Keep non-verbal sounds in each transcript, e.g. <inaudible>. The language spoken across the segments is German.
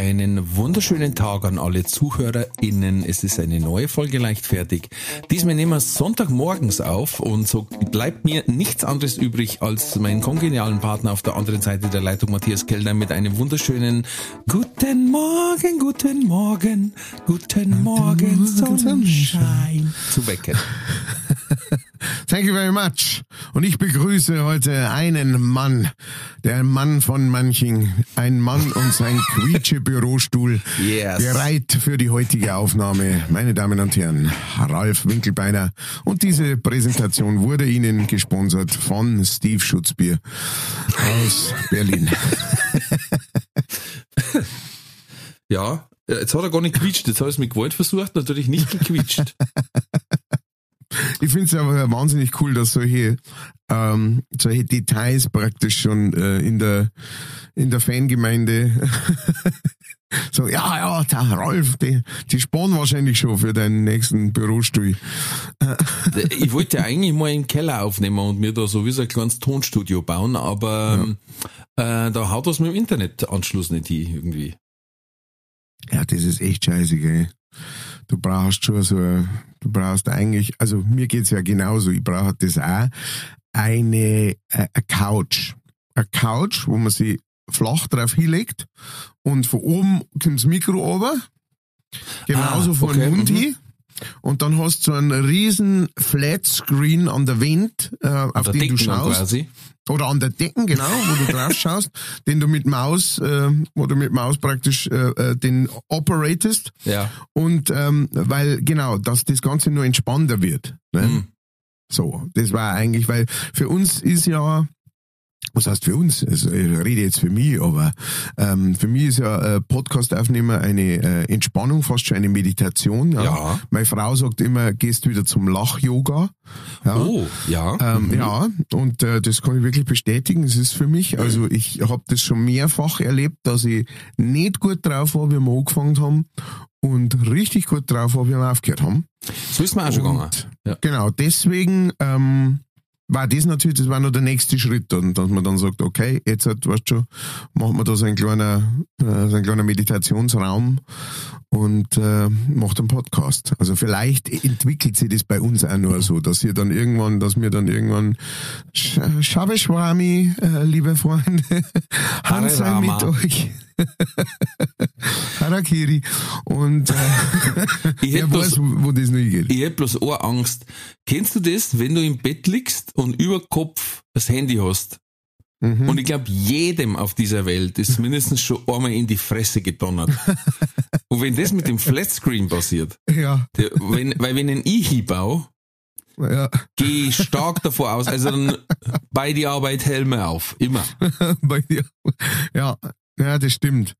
Einen wunderschönen Tag an alle ZuhörerInnen. Es ist eine neue Folge leichtfertig. Diesmal nehmen wir Sonntagmorgens auf und so bleibt mir nichts anderes übrig, als meinen kongenialen Partner auf der anderen Seite der Leitung, Matthias Kellner, mit einem wunderschönen Guten Morgen, guten Morgen, guten Morgen, Sonnenschein zu wecken. <laughs> Thank you very much. Und ich begrüße heute einen Mann, der Mann von manchen, ein Mann und sein <laughs> Quietsche-Bürostuhl, Yes. bereit für die heutige Aufnahme. Meine Damen und Herren, Ralf Winkelbeiner. Und diese Präsentation wurde Ihnen gesponsert von Steve Schutzbier aus Berlin. <laughs> Ja, jetzt hat er gar nicht quietscht. Jetzt hat er es mit Gewalt versucht, natürlich nicht gequietscht. <laughs> Ich finde es aber wahnsinnig cool, dass solche, ähm, solche Details praktisch schon äh, in der in der Fangemeinde <laughs> so, ja, ja, der Ralf, die, die sparen wahrscheinlich schon für deinen nächsten Bürostuhl. <laughs> Ich wollte ja eigentlich mal im Keller aufnehmen und mir da sowieso ein kleines Tonstudio bauen, aber äh, da haut das mit dem Internetanschluss nicht hin irgendwie. Ja, das ist echt scheiße, gell. Du brauchst schon so, du brauchst eigentlich, also mir geht's ja genauso, ich brauche das auch, eine, äh, eine Couch. Eine Couch, wo man sie flach drauf hinlegt und von oben kommt das Mikro runter, genauso Ah, von okay, Mund mhm. hin. Und dann hast du so einen riesen Flatscreen an der Wand, äh, auf den du schaust. quasi. Oder an der Decken, genau, wo du drauf schaust, <laughs> den du mit Maus, äh, wo du mit Maus praktisch äh, äh, den operatest. Ja. Und ähm, weil, genau, dass das Ganze nur entspannter wird. Ne? Mhm. So, das war eigentlich, weil für uns ist ja, was heißt für uns? Also ich rede jetzt für mich, aber ähm, für mich ist ja äh, Podcast-Aufnehmer eine äh, Entspannung, fast schon eine Meditation. Ja. Ja. Meine Frau sagt immer, gehst wieder zum Lach-Yoga. Ja. Oh, ja. Ähm, Ja, und äh, das kann ich wirklich bestätigen. Es ist für mich, also ich habe das schon mehrfach erlebt, dass ich nicht gut drauf war, wie wir angefangen haben und richtig gut drauf war, wie wir aufgehört haben. So ist mir auch schon Und gegangen. Ja. Genau, deswegen ähm, war das natürlich, das war noch der nächste Schritt, und dass man dann sagt, okay, jetzt halt, weißt du schon, machen wir da so ein kleiner, äh, so ein kleiner Meditationsraum und äh, macht einen Podcast. Also vielleicht entwickelt sich das bei uns auch nur so, dass ihr dann irgendwann, dass wir dann irgendwann Sch Shabe Schwami, äh, liebe Freunde, <laughs> Hans sei mit euch. <laughs> Harakiri und äh, <laughs> Ich <laughs> wer bloß- weiß, wo, das noch hingeht. Ich hätte bloß eine Angst. Kennst du das, wenn du im Bett liegst und über Kopf das Handy hast? Mhm. Und ich glaube, jedem auf dieser Welt ist mindestens schon einmal in die Fresse gedonnert. und wenn das mit dem Flatscreen passiert, Ja, der, wenn, weil wenn ein ich hinbaue, ja. gehe ich stark davor aus, also dann bei die Arbeit Helme auf. Immer. bei dir. Ja, ja, das stimmt.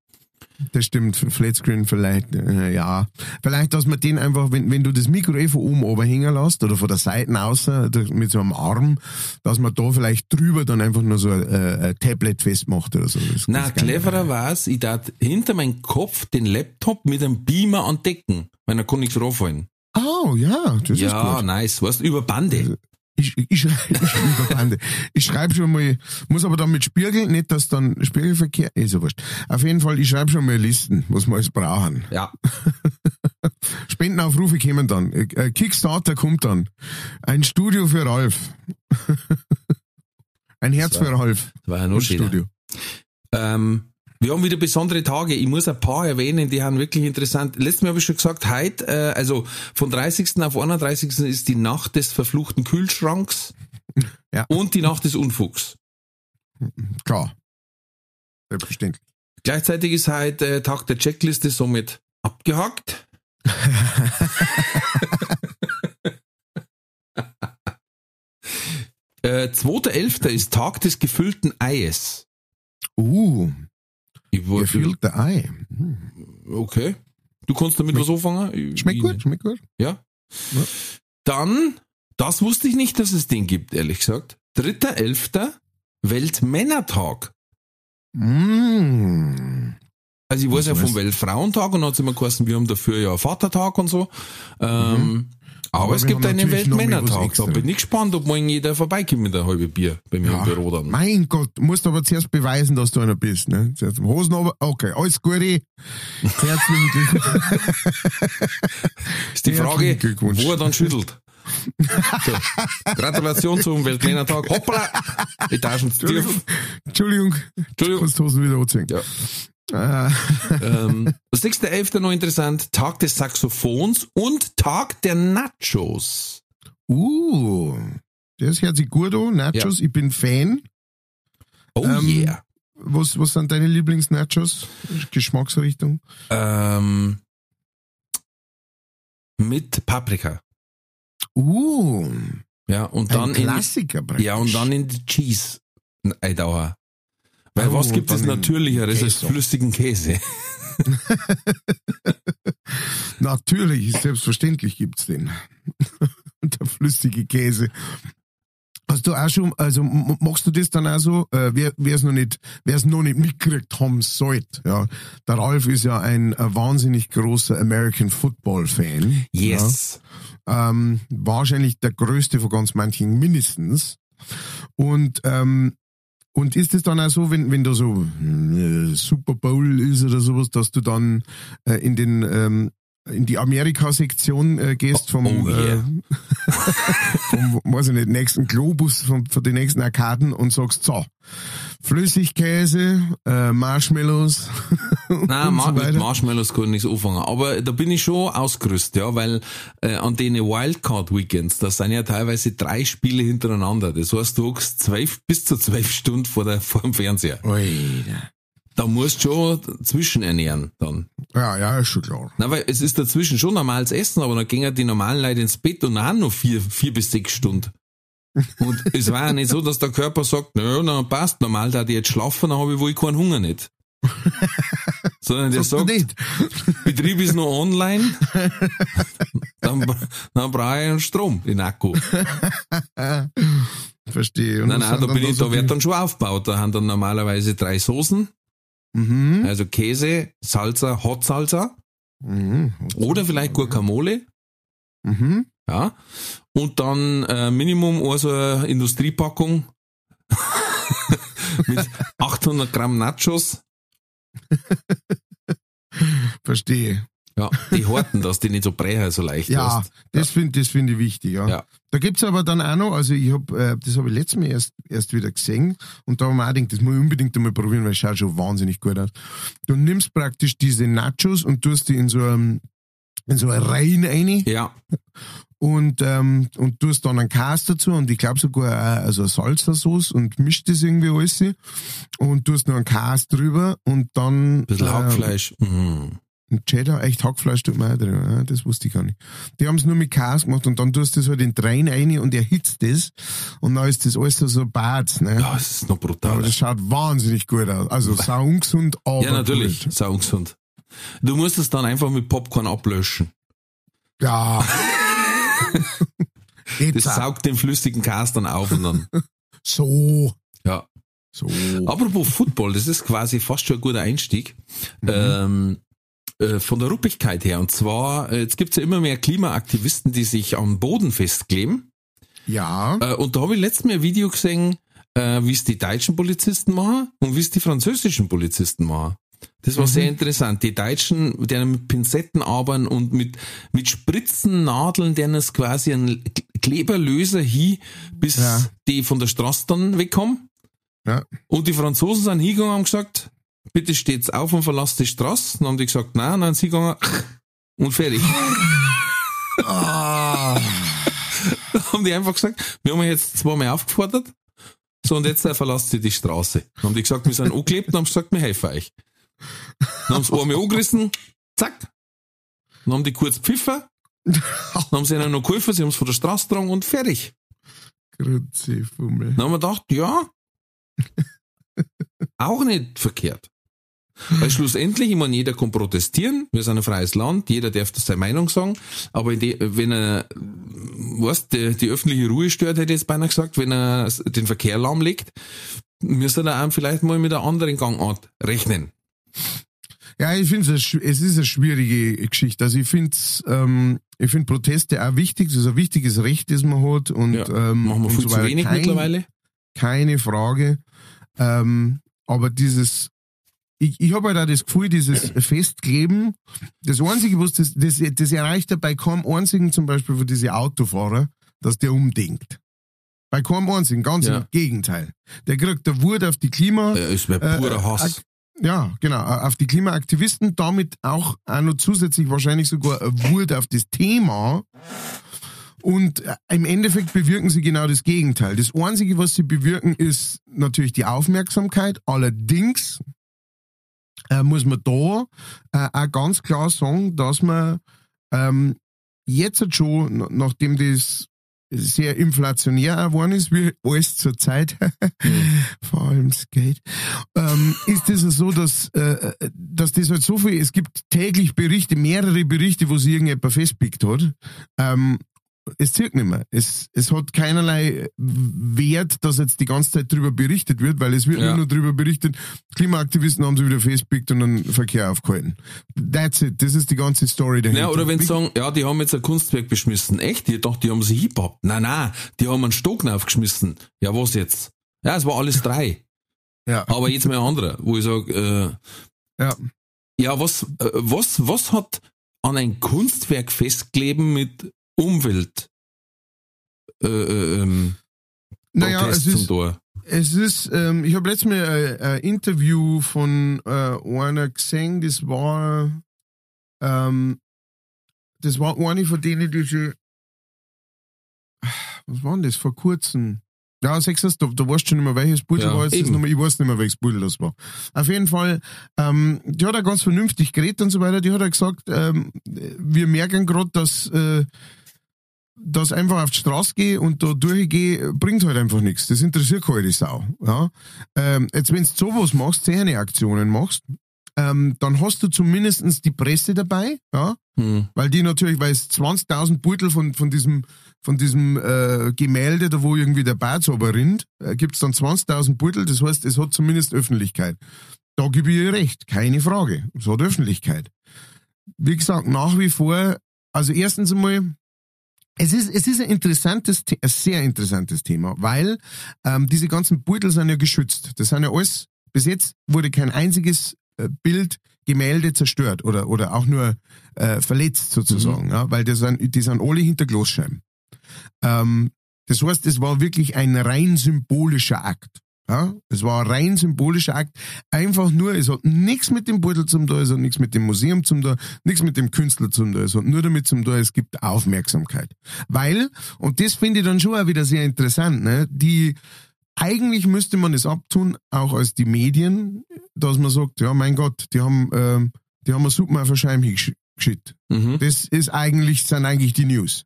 Das stimmt. Flatscreen vielleicht, äh, ja. Vielleicht, dass man den einfach, wenn, wenn du das Mikro eh von oben oben hängen lässt oder von der Seite aus äh, mit so einem Arm, dass man da vielleicht drüber dann einfach nur so ein, äh, ein Tablet festmacht oder so. Das, Na, cleverer war's, ich tat hinter meinem Kopf den Laptop mit einem Beamer andecken, weil da kann nichts raufallen. Oh, ja, das ist Ja, gut. nice, weißt über Bande. Ich, ich, schreibe <laughs> ich, schreib, ich schreibe schon mal, muss aber dann mit Spiegel, nicht, dass dann Spiegelverkehr, ist ja wurscht. Auf jeden Fall, ich schreibe schon mal Listen, was wir alles brauchen. Ja. <laughs> Spendenaufrufe kommen dann. Äh, Kickstarter kommt dann. Ein Studio für Ralf. <laughs> Ein Herz für Ralf. Das war ja schöner. Studio. Ähm, wir haben wieder besondere Tage. Ich muss ein paar erwähnen, die haben wirklich interessant. Letztes Mal habe ich schon gesagt, heute, äh, also von 30. auf 31. ist die Nacht des verfluchten Kühlschranks <laughs> Ja. und die Nacht des Unfugs. Klar. Selbstverständlich. Gleichzeitig ist heute äh, Tag der Checkliste somit abgehakt. <laughs> äh, 2.11. ist Tag des gefüllten Eies. Uh, Ich, wo- gefüllte Ei. Hm. Okay. Du kannst damit was anfangen? Ich- Schmeckt gut, nicht. schmeckt gut. Ja. Dann, das wusste ich nicht, dass es den gibt, ehrlich gesagt. 3.11. Weltmännertag. Mmh. Also ich weiß ja vom Weltfrauentag und dann hat es immer geheißen, wir haben dafür ja Vatertag und so. Ähm, aber, Aber es gibt einen Weltmännertag. Da bin ich gespannt, ob morgen jeder vorbeikommt mit einem halben Bier bei mir Ja. im Büro dann. Mein Gott, du musst aber zuerst beweisen, dass du einer bist. Ne? Zuerst Hosen aber, okay, alles Gute. Herzlichen Glückwunsch. <laughs> Ist die Frage, wo er dann schüttelt. So. Gratulation zum Weltmännertag. Hoppla! Etagen tief. Entschuldigung, Entschuldigung, Entschuldigung. kannst du Hosen wieder anziehen. Ja. Ah, ähm, das nächste Elfte noch interessant. Tag des Saxophons und Tag der Nachos. uh, das hört sich gut an. Nachos, ich bin Fan. Oh Ähm, yeah. Was, was sind deine Lieblings-Nachos? Geschmacksrichtung? Ähm, mit Paprika. Uh, Ja, und dann in, Klassiker praktisch. ja, und dann in die Cheese eintauchen. Weil Oh, was gibt es natürlicheres als flüssigen Käse? <laughs> <laughs> Natürlich, selbstverständlich gibt's den. <laughs> Der flüssige Käse. Hast du auch schon, also machst du das dann auch so, äh, wer es noch nicht, wer es noch nicht mitgekriegt haben sollte, ja. Der Ralf ist ja ein, äh, wahnsinnig großer American Football Fan. Yes. Ja. Ähm, wahrscheinlich der größte von ganz manchen mindestens. Und, ähm, und ist es dann auch so, wenn, wenn da so äh, Super Bowl ist oder sowas, dass du dann äh, in den ähm, in die Amerika-Sektion äh, gehst vom, Oh, yeah. äh, <laughs> vom, weiß ich nicht, nächsten Globus, von, von den nächsten Arkaden und sagst, so, Flüssigkäse, äh, Marshmallows <laughs> Nein, und Ma so mit. Marshmallows kann ich nicht so anfangen. Aber da bin ich schon ausgerüstet, ja, weil äh, an den Wildcard-Weekends, da sind ja teilweise drei Spiele hintereinander. Das heißt, du hockst zwölf, bis zu zwölf Stunden vor, der, vor dem Fernseher. Alter. Da musst du schon zwischenernähren dann. Ja, ja, ist schon klar. Na, weil es ist dazwischen schon normales Essen, aber dann gehen ja die normalen Leute ins Bett und dann haben noch vier, vier bis sechs Stunden. Und <laughs> es war ja nicht so, dass der Körper sagt, nö, na passt, normal da ich jetzt schlafen, dann habe ich wohl keinen Hunger nicht. <laughs> Sondern der sagt. <laughs> Betrieb ist noch online, dann, dann brauche ich einen Strom, den Akku. Verstehe. Und Nein, nein, da bin ich, da wird die- dann schon aufgebaut. Da haben dann normalerweise drei Soßen, Mhm. also Käse, Salsa, Hot Salsa Mhm. oder vielleicht Guacamole. Mhm. Ja. Und dann äh, Minimum also eine Industriepackung <laughs> mit 800 Gramm Nachos. <laughs> Verstehe. Ja, die horten, dass die nicht so brechen so leicht Ja, hast. das finde das find ich wichtig, ja. Ja. Da gibt's aber dann auch noch, also ich hab, äh, das habe ich letztes Mal erst, erst wieder gesehen und da haben wir auch gedacht, das muss ich unbedingt einmal probieren, weil es schaut schon wahnsinnig gut aus. Du nimmst praktisch diese Nachos und tust die in so einem, in so eine Reihen rein Ja, und, ähm, und tust dann einen Käse dazu und ich glaube sogar auch, also Salsa-Sauce und mischt das irgendwie alles und tust noch einen Käse drüber und dann ein bisschen äh, Hackfleisch. Mhm. Ein Cheddar, echt Hackfleisch tut auch drin. Ja, das wusste ich gar nicht. Die haben es nur mit Käse gemacht und dann tust du das halt in Dreien rein und erhitzt das und dann ist das alles so, so bad. Ne? Ja, es ist noch aber brutal. das schaut wahnsinnig gut aus. Also sau ungesund, aber Ja, natürlich, Gut. sau ungesund. Du musst es dann einfach mit Popcorn ablöschen. Ja. <laughs> Das saugt den flüssigen Käse dann auf und dann. <laughs> so. Ja. So. Apropos Football, das ist quasi fast schon ein guter Einstieg. Mhm. Ähm, äh, von der Ruppigkeit her. Und zwar, äh, jetzt gibt's ja immer mehr Klimaaktivisten, die sich am Boden festkleben. Ja. Äh, und da habe ich letztens mal ein Video gesehen, äh, wie es die deutschen Polizisten machen und wie es die französischen Polizisten machen. Das war sehr interessant. Die Deutschen, die mit Pinzetten arbeiten und mit, mit Spritzennadeln, denen es quasi einen K- Kleberlöser hin, bis Ja. die von der Straße dann wegkommen. Ja. Und die Franzosen sind hingegangen und haben gesagt, bitte steht's auf und verlasst die Straße. Dann haben die gesagt, nein, dann sind sie gegangen und fertig. Ah. Dann haben die einfach gesagt, wir haben jetzt zweimal aufgefordert, so und jetzt äh, verlasst ihr die Straße. Dann haben die gesagt, wir sind angeklebt und haben gesagt, wir helfen euch. Dann haben sie einmal angerissen, zack. Dann haben die kurz pfiffen, dann haben sie ihnen noch geholfen, sie haben es von der Straße getragen und fertig. Grüezi, Fummel. Dann haben wir gedacht, ja, auch nicht verkehrt. Weil schlussendlich, ich meine, jeder kann protestieren, wir sind ein freies Land, jeder darf das seine Meinung sagen, aber die, wenn er, weißt, die, die öffentliche Ruhe stört, hätte ich jetzt beinahe gesagt, wenn er den Verkehr lahmlegt, müsste er auch vielleicht mal mit einer anderen Gangart rechnen. Ja, ich finde es, es ist eine schwierige Geschichte. Also ich finde ähm, ich finde Proteste auch wichtig. Das ist ein wichtiges Recht, das man hat. Und, Ja, ähm, Machen wir und viel so zu wenig Kein- mittlerweile. Keine Frage. Ähm, aber dieses, ich, ich habe halt auch das Gefühl, dieses Festkleben, das Einzige, was das, das, das erreicht ja bei keinem einzigen zum Beispiel für diese Autofahrer, dass der umdenkt. Bei keinem einzigen, ganz Ja. im Gegenteil. Der kriegt der Wut auf die Klima, Äh, Es wäre Äh, purer äh, Hass. ja, genau, auf die Klimaaktivisten, damit auch, auch noch zusätzlich wahrscheinlich sogar eine Wut auf das Thema. Und äh, im Endeffekt bewirken sie genau das Gegenteil. Das Einzige, was sie bewirken, ist natürlich die Aufmerksamkeit. Allerdings äh, muss man da äh, auch ganz klar sagen, dass man ähm, jetzt schon, na- nachdem das sehr inflationär geworden ist, wie alles zur Zeit, <laughs> vor allem Skate, ähm, ist es so, dass, äh, dass das halt so viel, es gibt täglich Berichte, mehrere Berichte, wo sich irgendjemand festpickt hat. Ähm, es zirkt nicht mehr. Es, es hat keinerlei Wert, dass jetzt die ganze Zeit drüber berichtet wird, weil es wird Ja. nur noch drüber berichtet, Klimaaktivisten haben sich wieder festpickt und einen Verkehr aufgehalten. That's it. Das ist die ganze Story dahinter. Ja, oder wenn sie sagen, ja, die haben jetzt ein Kunstwerk beschmissen. Echt? Ich dachte, die haben sie Hip-Hop. Nein, nein, die haben einen Stock aufgeschmissen. Ja, was jetzt? Ja, es war alles <laughs> drei. ja. Aber jetzt mal ein anderer, wo ich sage, äh, ja. ja, was, äh, was, was hat an ein Kunstwerk festkleben mit Umwelt? Äh, äh, ähm, Naja, es ist. Es ist, ähm, ich habe letztes Mal ein, ein Interview von äh, einer gesehen, das war, ähm, das war eine von denen, die schon, was war denn das, vor kurzem? Ja, sechstes, da, da weißt du schon nicht mehr, welches Pudel Ja, war nochmal, ich weiß nicht mehr, welches Pudel das war. Auf jeden Fall, ähm, die hat auch ganz vernünftig geredet und so weiter, die hat auch gesagt, ähm, wir merken gerade, dass, äh, dass einfach auf die Straße gehe und da durchgehe, bringt halt einfach nichts. Das interessiert keine Sau. Ja? Ähm, jetzt, wenn du sowas machst, Aktionen machst, ähm, dann hast du zumindestens die Presse dabei, ja, Hm. weil die natürlich, weil es 20.000 Beutel von, von diesem, von diesem äh, Gemälde, da wo irgendwie der Bart rinnt, äh, gibt's dann 20.000 Beutel, das heißt, es hat zumindest Öffentlichkeit. Da gebe ich ihr recht, keine Frage. Es hat Öffentlichkeit. Wie gesagt, nach wie vor, also erstens einmal, es ist, es ist ein interessantes, ein sehr interessantes Thema, weil ähm, diese ganzen Beutel sind ja geschützt. Das sind ja alles, bis jetzt wurde kein einziges äh, Bild, Gemälde zerstört oder, oder auch nur äh, verletzt sozusagen, ja, weil die sind, die sind alle hinter Glasscheiben. Ähm, das heißt, es war wirklich ein rein symbolischer Akt. Ja, es war ein rein symbolischer Akt. Einfach nur, es hat nichts mit dem Beutel zum tun, es hat nichts mit dem Museum zum tun, nichts mit dem Künstler zum tun, es hat nur damit zum tun, es gibt Aufmerksamkeit. Weil, und das finde ich dann schon auch wieder sehr interessant, ne, die, eigentlich müsste man es abtun, auch als die Medien, dass man sagt, ja, mein Gott, die haben, ähm, die haben eine Suppe auf Scheibe hingeschickt. Mhm. Das ist eigentlich, sind eigentlich die News.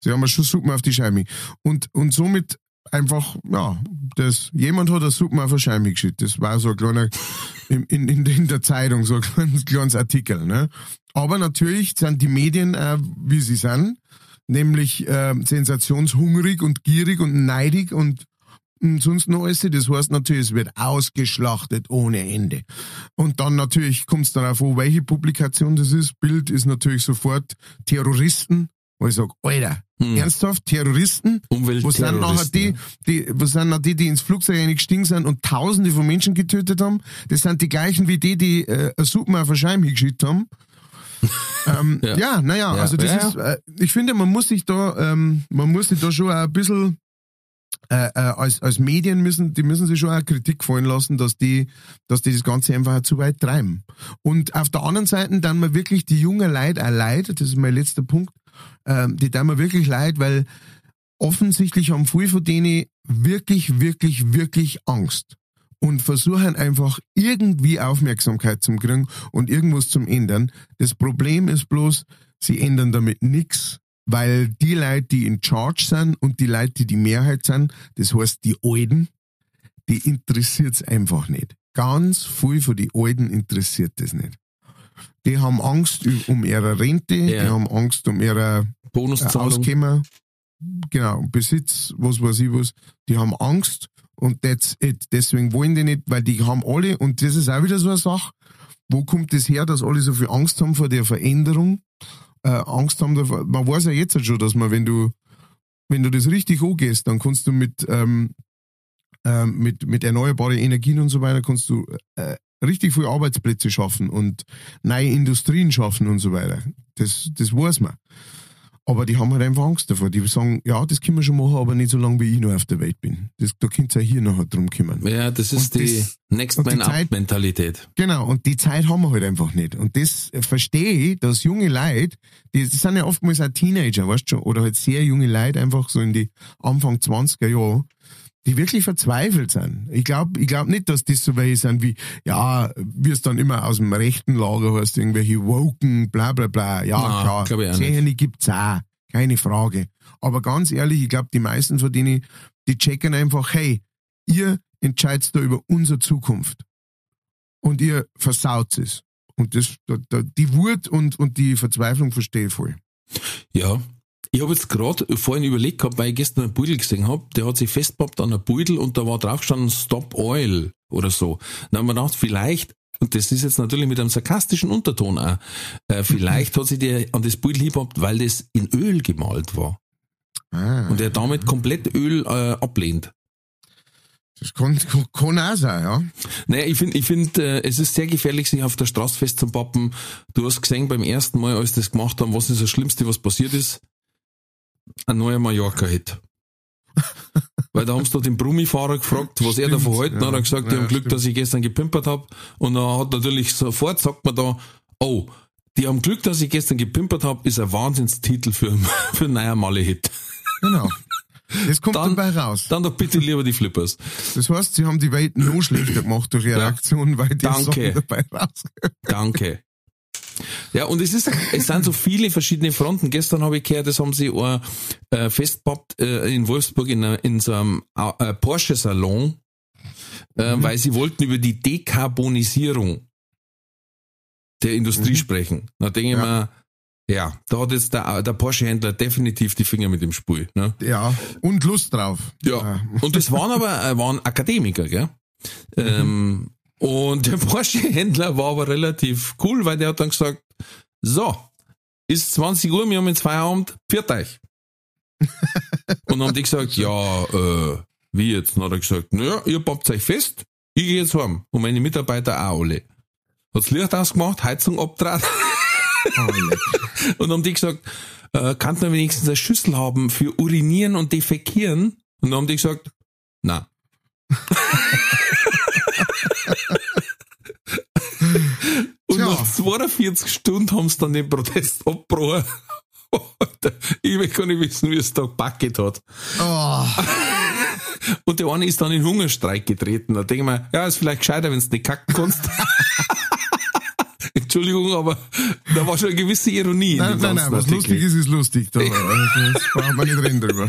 Sie haben schon Suppen auf die Scheibe. Und, und somit einfach, ja, das, jemand hat eine Suppen auf eine Scheibe geschickt. Das war so ein kleiner, in, in, in, der Zeitung, so ein kleines, kleines Artikel, ne. Aber natürlich sind die Medien, äh, wie sie sind, nämlich, äh, sensationshungrig und gierig und neidig und, und sonst noch alles. Das heißt natürlich, es wird ausgeschlachtet ohne Ende. Und dann natürlich kommt es darauf an, welche Publikation das ist. Bild ist natürlich sofort Terroristen. Wo ich sage, Alter, Hm. ernsthaft, Terroristen? Wo sind nachher die, die, wo sind noch die, die ins Flugzeug eingestiegen sind und tausende von Menschen getötet haben? Das sind die gleichen wie die, die äh, eine Suppe auf Scheibe hingeschickt haben. <laughs> ähm, Ja. ja. naja, Ja. also das Ja, ist, äh, ich finde, man muss sich da, ähm, man muss sich da schon ein bisschen, äh, äh, als, als Medien müssen, die müssen sich schon auch Kritik fallen lassen, dass die, dass die das Ganze einfach zu weit treiben. Und auf der anderen Seite dann mal wirklich die junge Leid auch leid, das ist mein letzter Punkt, ähm, die tun mir wirklich leid, weil offensichtlich haben viele von denen wirklich, wirklich, wirklich Angst und versuchen einfach irgendwie Aufmerksamkeit zum kriegen und irgendwas zum ändern. Das Problem ist bloß, sie ändern damit nichts, weil die Leute, die in Charge sind und die Leute, die die Mehrheit sind, das heißt die Alten, die interessiert's einfach nicht. ganz viel von den Alten interessiert das nicht. Die haben Angst um ihre Rente, Ja. die haben Angst um ihre äh, Bonuszahlung. Auskommen, genau, Besitz, was weiß ich was. Die haben Angst und that's it. Deswegen wollen die nicht, weil die haben alle, und das ist auch wieder so eine Sache, wo kommt das her, dass alle so viel Angst haben vor der Veränderung? Äh, Angst haben davor, man weiß ja jetzt schon, dass man, wenn du, wenn du das richtig angehst, dann kannst du mit, ähm, ähm, mit, mit erneuerbaren Energien und so weiter, kannst du äh, richtig viele Arbeitsplätze schaffen und neue Industrien schaffen und so weiter. Das, das weiß man. Aber die haben halt einfach Angst davor. Die sagen, ja, das können wir schon machen, aber nicht so lange, wie ich noch auf der Welt bin. Das, da könnt ihr hier noch drum kümmern. Ja, das ist Und die das- Next Man Up Zeit- Mentalität. Genau, und die Zeit haben wir halt einfach nicht. Und das verstehe ich, dass junge Leute, die, das sind ja oftmals auch Teenager, weißt du schon, oder halt sehr junge Leute, einfach so in die Anfang 20er Jahre, die wirklich verzweifelt sind. Ich glaube ich glaub nicht, dass das so welche sind wie, ja, wie es dann immer aus dem rechten Lager heißt, irgendwelche Woken, bla bla bla. Ja, Na, klar, Szene gibt's auch, keine Frage. Aber ganz ehrlich, ich glaube, die meisten von denen, die checken einfach, hey, ihr entscheidet da über unsere Zukunft und ihr versaut es. Und das, da, da, die Wut und, und die Verzweiflung verstehe ich voll. Ja. Ich habe jetzt gerade vorhin überlegt gehabt, weil ich gestern einen Beutel gesehen habe, der hat sich festgepappt an einem Beutel und da war drauf gestanden Stop Oil oder so. Dann haben wir gedacht, vielleicht, und das ist jetzt natürlich mit einem sarkastischen Unterton auch, äh, vielleicht <laughs> hat sich der an das Beutel hingepappt, weil das in Öl gemalt war. Ah, Und er damit komplett Öl äh, ablehnt. das kann, kann auch sein, ja. Naja, ich finde, ich find, äh, es ist sehr gefährlich, sich auf der Straße festzupappen. Du hast gesehen beim ersten Mal, als das gemacht haben, was ist das Schlimmste, was passiert ist? Ein neuer Mallorca-Hit. <laughs> Weil da haben sie den Brummifahrer gefragt, was er Stimmt, davon hält. ja. Dann hat er gesagt, die Ja, haben Glück, stimmt. dass ich gestern gepimpert habe. Und dann hat natürlich sofort, sagt man da, oh, die haben Glück, dass ich gestern gepimpert habe, ist ein Wahnsinnstitel für, <laughs> für einen neuen Malle-Hit. Genau. Das kommt Dann- dabei raus. Dann doch bitte lieber die Flippers. Das heißt, sie haben die Welt noch schlechter gemacht durch ihre Ja. Aktion, weil die Danke. Sachen dabei raus. Danke. Ja, und es ist, es sind so viele verschiedene Fronten. Gestern habe ich gehört, das haben sie auch, äh, festpappt äh, in Wolfsburg in, einer- in so einem äh, Porsche-Salon, äh, weil sie wollten über die Dekarbonisierung der Industrie Mhm. sprechen. Da denke ich Ja. mir, ja, da hat jetzt der, der Porsche-Händler definitiv die Finger mit dem Spiel. Ne? Ja, und Lust drauf. Ja. Und das waren aber äh, waren Akademiker, gell? Ähm, und der <laughs> Porsche-Händler war aber relativ cool, weil der hat dann gesagt, so, ist 20 Uhr, wir haben jetzt Feierabend, pfiat euch. <laughs> und dann haben die gesagt, ja, äh, wie jetzt? Dann hat er gesagt, naja, ihr pappt euch fest, ich gehe jetzt heim. Und meine Mitarbeiter auch alle. Hat's Licht ausgemacht, Heizung leck. <laughs> Und dann haben die gesagt, äh, kann man wenigstens eine Schüssel haben für Urinieren und Defekieren? Und dann haben die gesagt, na. <laughs> und Tja. nach 42 Stunden haben sie dann den Protest abgebrochen. Ich will gar nicht wissen, wie es da gepacket hat. Oh, Und der eine ist dann in Hungerstreik getreten. Da denke ich mir, ja, ist vielleicht gescheiter, wenn du nicht kacken kannst. <laughs> Entschuldigung, aber da war schon eine gewisse Ironie in nein, nein, nein, was lustig ist, ist lustig. <laughs> Da, brauchen wir nicht reden drüber.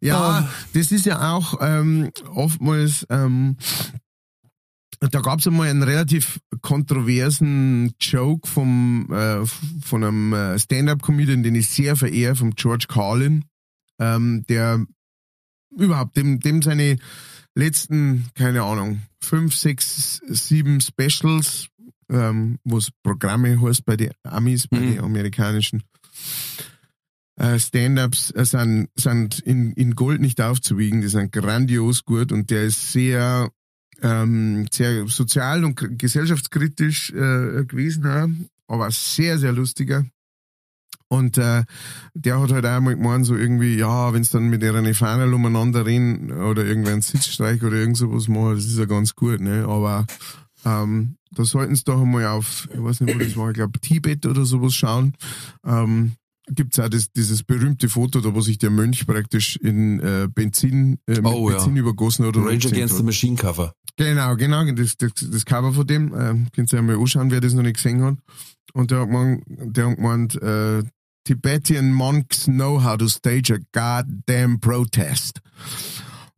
Ja, das ist ja auch ähm, oftmals, ähm, da gab es einmal einen relativ kontroversen Joke vom, äh, von einem äh, Stand-Up-Comedian, den ich sehr verehre, vom George Carlin, ähm, der überhaupt, dem, dem seine letzten, keine Ahnung, fünf, sechs, sieben Specials, ähm, was Programme heißt bei den Amis, bei Mhm. den amerikanischen, Stand-ups äh, sind, sind in, in Gold nicht aufzuwiegen, die sind grandios gut und der ist sehr, ähm, sehr sozial und gesellschaftskritisch äh, gewesen, aber sehr, sehr lustiger. Und äh, der hat halt auch mal gemeint, so irgendwie, ja, wenn es dann mit ihrer Fahne umeinander reden oder irgendwann Sitzstreich oder irgend sowas machen, das ist ja ganz gut, ne? Aber ähm, da sollten sie doch einmal auf, ich weiß nicht, wo das war, ich glaube Tibet oder sowas schauen. Ähm, gibt's auch das, dieses berühmte Foto, da wo sich der Mönch praktisch in äh, Benzin, äh, mit Oh, ja. Benzin übergossen hat. oder Rage Against the Machine Cover. Genau, genau, das, das, das Cover von dem, äh, könnt ihr ja mal anschauen, wer das noch nicht gesehen hat. Und der hat gemeint, der hat gemeint äh, Tibetan monks know how to stage a goddamn protest.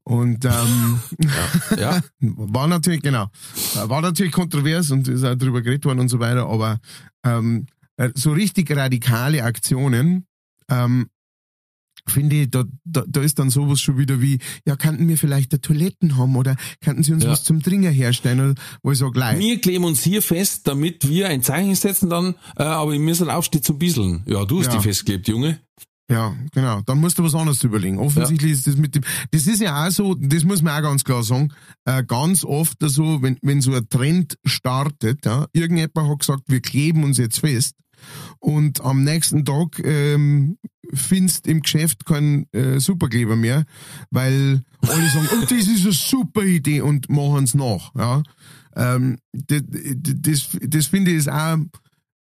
Und ähm, Ja, ja. <laughs> war natürlich, genau, war natürlich kontrovers und ist auch drüber geredet worden und so weiter, aber ähm, äh, so richtig radikale Aktionen, ähm, finde ich, da, da, da ist dann sowas schon wieder wie, ja, könnten wir vielleicht eine Toiletten haben oder könnten sie uns Ja. was zum Trinken herstellen, oder, wo ich sage, gleich. Wir kleben uns hier fest, damit wir ein Zeichen setzen dann, äh, aber wir müssen aufstehen zum Bieseln. Ja, du hast Ja. die festgeklebt, Junge. Ja, genau. Dann musst du was anderes überlegen. Offensichtlich ist das mit dem, das ist ja auch so, das muss man auch ganz klar sagen, äh, ganz oft so, wenn, wenn so ein Trend startet, ja, irgendjemand hat gesagt, wir kleben uns jetzt fest und am nächsten Tag ähm, findest im Geschäft keinen äh, Superkleber mehr, weil alle sagen, oh, das ist eine super Idee und machen es nach. Ja. Ähm, das, das, das finde ich ist auch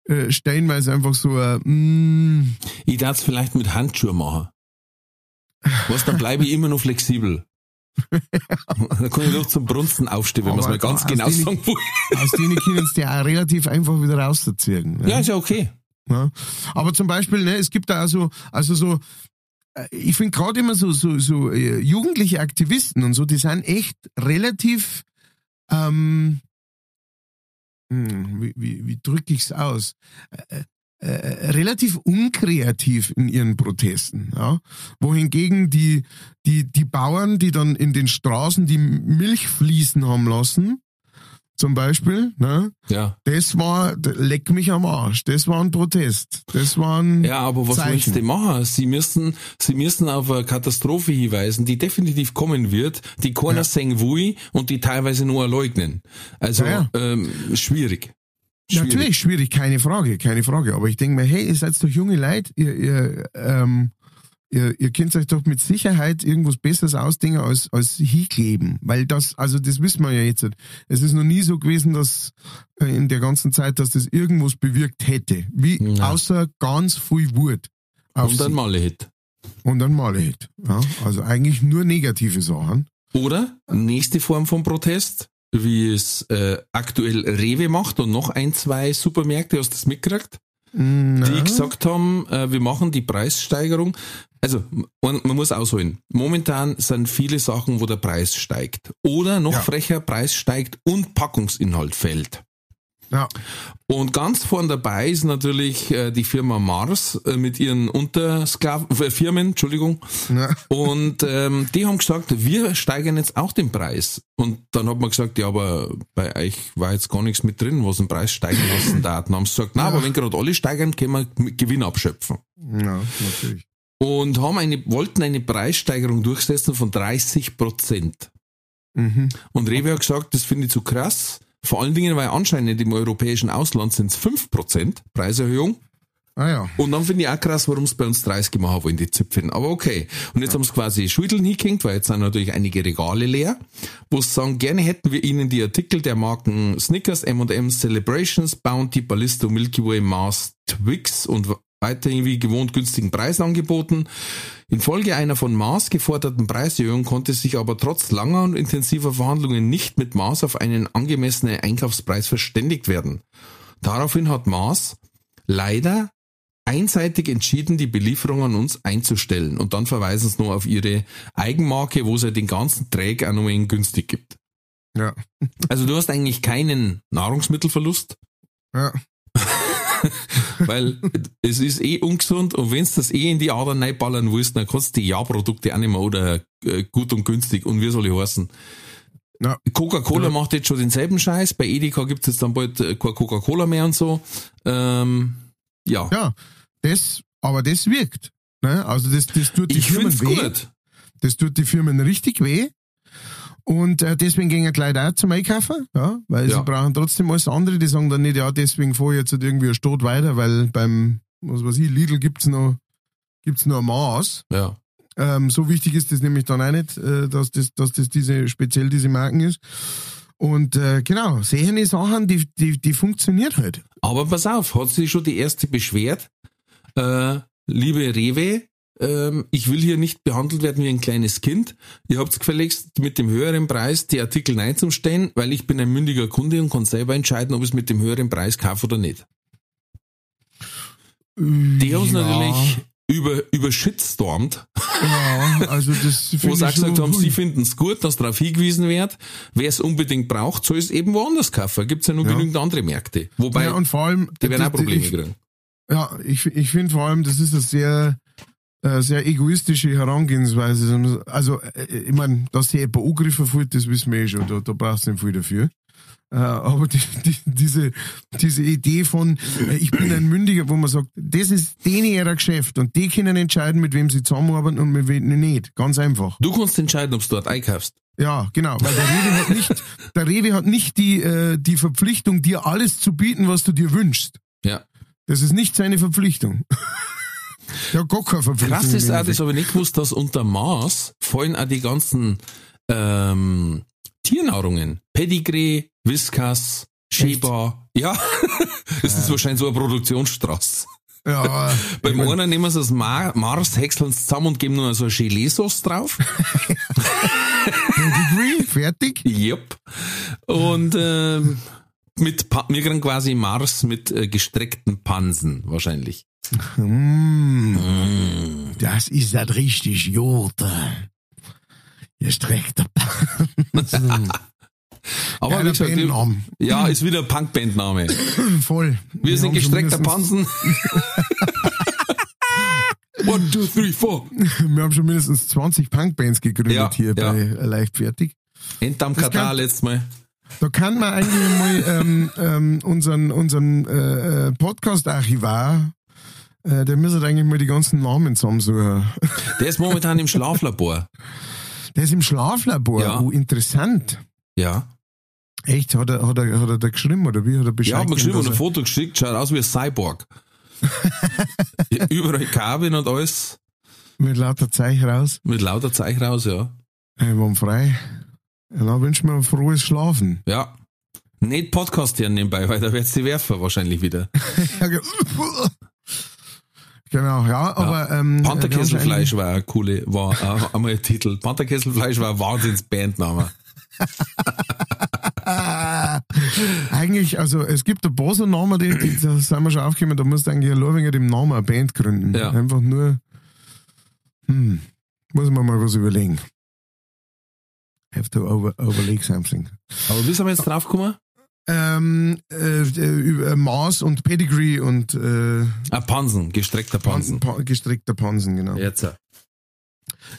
äh, stellenweise einfach so ein, mm, Ich darf es vielleicht mit Handschuhen machen. Was, dann bleibe ich immer noch flexibel. Dann kann ich doch zum Brunsten aufstehen, wenn man es mal ganz genau denen- sagen will. aus denen können sie ja auch relativ einfach wieder rausziehen. Ne? Ja, ist ja okay. Ja. Aber zum Beispiel, ne, es gibt da also, also so, äh, ich finde gerade immer so, so, so äh, jugendliche Aktivisten und so, die sind echt relativ, ähm, hm, wie, wie, wie drücke ich's aus? Äh, äh, relativ unkreativ in ihren Protesten, ja. Wohingegen die, die, die Bauern, die dann in den Straßen die Milch fließen haben lassen, zum Beispiel, ne, Ja. das war, leck mich am Arsch. Das war ein Protest. Das war ein Ja, aber was Zeichen. sie denn machen? Sie müssen, sie müssen auf eine Katastrophe hinweisen, die definitiv kommen wird, die keiner Ja. sehen will und die teilweise nur leugnen. Also, Ja, Ähm, schwierig. Schwierig. Natürlich schwierig, keine Frage, keine Frage. Aber ich denke mir, hey, ihr seid doch junge Leute, ihr, ihr, ähm, ihr, ihr könnt euch doch mit Sicherheit irgendwas Besseres ausdenken als, als hinkleben. Weil das, also das wissen wir ja jetzt. Es ist noch nie so gewesen, dass äh, in der ganzen Zeit, dass das irgendwas bewirkt hätte. Wie, Nein. außer ganz viel Wut. Und dann sie. Malerhit. und dann Malehit. Ja, also eigentlich nur negative Sachen. Oder nächste Form von Protest, wie es äh, aktuell Rewe macht und noch ein, zwei Supermärkte, hast du das mitgekriegt? Na, die gesagt haben, äh, wir machen die Preissteigerung. Also man, man muss ausholen. Momentan sind viele Sachen, wo der Preis steigt. Oder noch Ja. frecher, Preis steigt und Packungsinhalt fällt. Ja, Und ganz vorn dabei ist natürlich äh, die Firma Mars äh, mit ihren Untersklaven, äh, Firmen, Entschuldigung. na, Und ähm, die haben gesagt, wir steigern jetzt auch den Preis. Und dann hat man gesagt, ja, aber bei euch war jetzt gar nichts mit drin, was den Preis steigen lassen darf. Dann haben sie gesagt, na, aber wenn gerade alle steigern, können wir mit Gewinn abschöpfen. ja, natürlich. Und haben eine, wollten eine Preissteigerung durchsetzen von 30 Prozent. Mhm. Und Rewe hat gesagt, das finde ich zu krass. Vor allen Dingen, weil anscheinend im europäischen Ausland sind es 5 Prozent Preiserhöhung. Ah ja. Und dann finde ich auch krass, warum es bei uns 30 gemacht wollen, die Zipfen. Aber okay. Und jetzt haben sie quasi Schulteln hingehängt, weil jetzt sind natürlich einige Regale leer, wo sie sagen, gerne hätten wir ihnen die Artikel der Marken Snickers, M&M, Celebrations, Bounty, Ballisto, Milky Way, Mars, Twix und weiterhin wie gewohnt günstigen Preis angeboten. Infolge einer von Mars geforderten Preiserhöhung konnte sich aber trotz langer und intensiver Verhandlungen nicht mit Mars auf einen angemessenen Einkaufspreis verständigt werden. Daraufhin hat Mars leider einseitig entschieden, die Belieferung an uns einzustellen. Und dann verweisen sie nur auf ihre Eigenmarke, wo es ja den ganzen Träg auch in günstig gibt. Ja. Also du hast eigentlich keinen Nahrungsmittelverlust, Ja. Weil <laughs> es ist eh ungesund und wenn du das eh in die Adern reinballern willst, dann kannst du die Ja-Produkte auch nicht mehr oder äh, gut und günstig und wie soll ich heißen. Ja. Coca-Cola Ja. macht jetzt schon denselben Scheiß, bei Edeka gibt es jetzt dann bald äh, kein Coca-Cola mehr und so. Ähm, ja. Ja, das, aber das wirkt. Ne? Also das, das tut die ich Firmen weh. gut. Das tut die Firmen richtig weh. Und äh, deswegen gehen die Leute auch zum Einkaufen, ja, weil Ja. sie brauchen trotzdem alles andere. Die sagen dann nicht, ja, deswegen fahre ich jetzt halt irgendwie ein Stot weiter, weil beim, was weiß ich, Lidl gibt's noch, gibt's noch ein Maß. Ja. Ähm, so wichtig ist das nämlich dann auch nicht, äh, dass das, dass das diese, speziell diese Marken ist. Und äh, genau, sehen Sachen, die, die, die funktioniert halt. Aber pass auf, hat sich schon die erste beschwert. Äh, liebe Rewe, ähm, ich will hier nicht behandelt werden wie ein kleines Kind. Ihr habt gefälligst mit dem höheren Preis die Artikel nein zum Stellen, weil ich bin ein mündiger Kunde und kann selber entscheiden, ob ich es mit dem höheren Preis kaufe oder nicht. Die haben es Ja. natürlich über, übershitstormt, Ja, also das <laughs> wo sie auch gesagt haben, sie finden es gut, dass darauf hingewiesen wird. Wer es unbedingt braucht, soll es eben woanders kaufen. Gibt's ja noch Ja. genügend andere Märkte. Wobei, ja, und vor allem, die werden auch Probleme ich, kriegen. Ja, ich, ich finde vor allem, das ist eine sehr, sehr egoistische Herangehensweise. Also, äh, ich meine, dass sich jemand angegriffen fühlt, das wissen wir eh schon, da, da brauchst du nicht viel dafür. Äh, aber die, die, diese, diese Idee von, äh, ich bin ein Mündiger, wo man sagt, das ist denen ihr Geschäft und die können entscheiden, mit wem sie zusammenarbeiten und mit wem nicht. Ganz einfach. Du kannst entscheiden, ob du dort einkaufst. Ja, genau, weil der Rewe hat nicht, der Rewe hat nicht die, äh, die Verpflichtung, dir alles zu bieten, was du dir wünschst. Ja. Das ist nicht seine Verpflichtung. Hat gar keine Verpflichtung. Krass ist auch, das habe ich nicht gewusst, dass unter Maß fallen auch die ganzen ähm, Tiernahrungen. Pedigree, Whiskas, Sheba. Ja, <laughs> das ist wahrscheinlich so eine Produktionsstraße. Ja, <laughs> Beim ich einen nehmen sie das Mar Mars, häckseln es zusammen und geben nur so eine Gelee-Sauce drauf. <laughs> Pedigree, fertig. yep. Und ähm, mit wir kriegen quasi Mars mit äh, gestreckten Pansen wahrscheinlich. Mm, das ist das richtig Gute. Gestreckter <laughs> Aber Ja, wie gesagt, ja, ist wieder ein Punkbandname. <laughs> Voll. Wir sind haben schon gestreckter Pansen. <laughs> One, two, three, four. Wir haben schon mindestens 20 Punkbands gegründet Ja, hier ja. bei Leichtfertig. Endam Das Katar letztes Mal. Da kann man eigentlich mal ähm, ähm, unseren, unseren äh, äh, Podcast-Archivar, äh, der müsste eigentlich mal die ganzen Namen zusammensuchen. Der ist momentan im <laughs> Schlaflabor. Der ist im Schlaflabor. Ja. Oh, interessant. Ja. Echt? Hat er, hat er, hat er da geschrieben oder wie hat er Bescheid Ja, hat mir geschrieben und ein Foto geschickt, schaut aus wie ein Cyborg. <laughs> Überall Kabel und alles. mit lauter Zeichen raus? Mit lauter Zeichen raus, ja. Hey, waren frei. Ja, dann wünschen wir ein frohes Schlafen. Ja. Nicht Podcast hier nebenbei, weil da wird's die werfen wahrscheinlich wieder. <laughs> Ja, ge- genau, ja, aber ähm, Pantherkesselfleisch war eine coole, war äh, <laughs> einmal ein Titel. Pantherkesselfleisch war ein Wahnsinns-Bandname. Ah, <laughs> eigentlich, also es gibt ein paar so Namen, die, die, da sind wir schon aufgekommen, da musst du eigentlich wegen dem Namen eine Band gründen. Ja. Einfach nur, hm, muss man mal was überlegen. Have to over, overlege something. Aber wie sind wir jetzt draufgekommen? Ähm, äh, äh, über Maß und Pedigree und äh, Ah, Pansen, gestreckter Pansen. Pa gestreckter Pansen, genau. Jetzt. äh.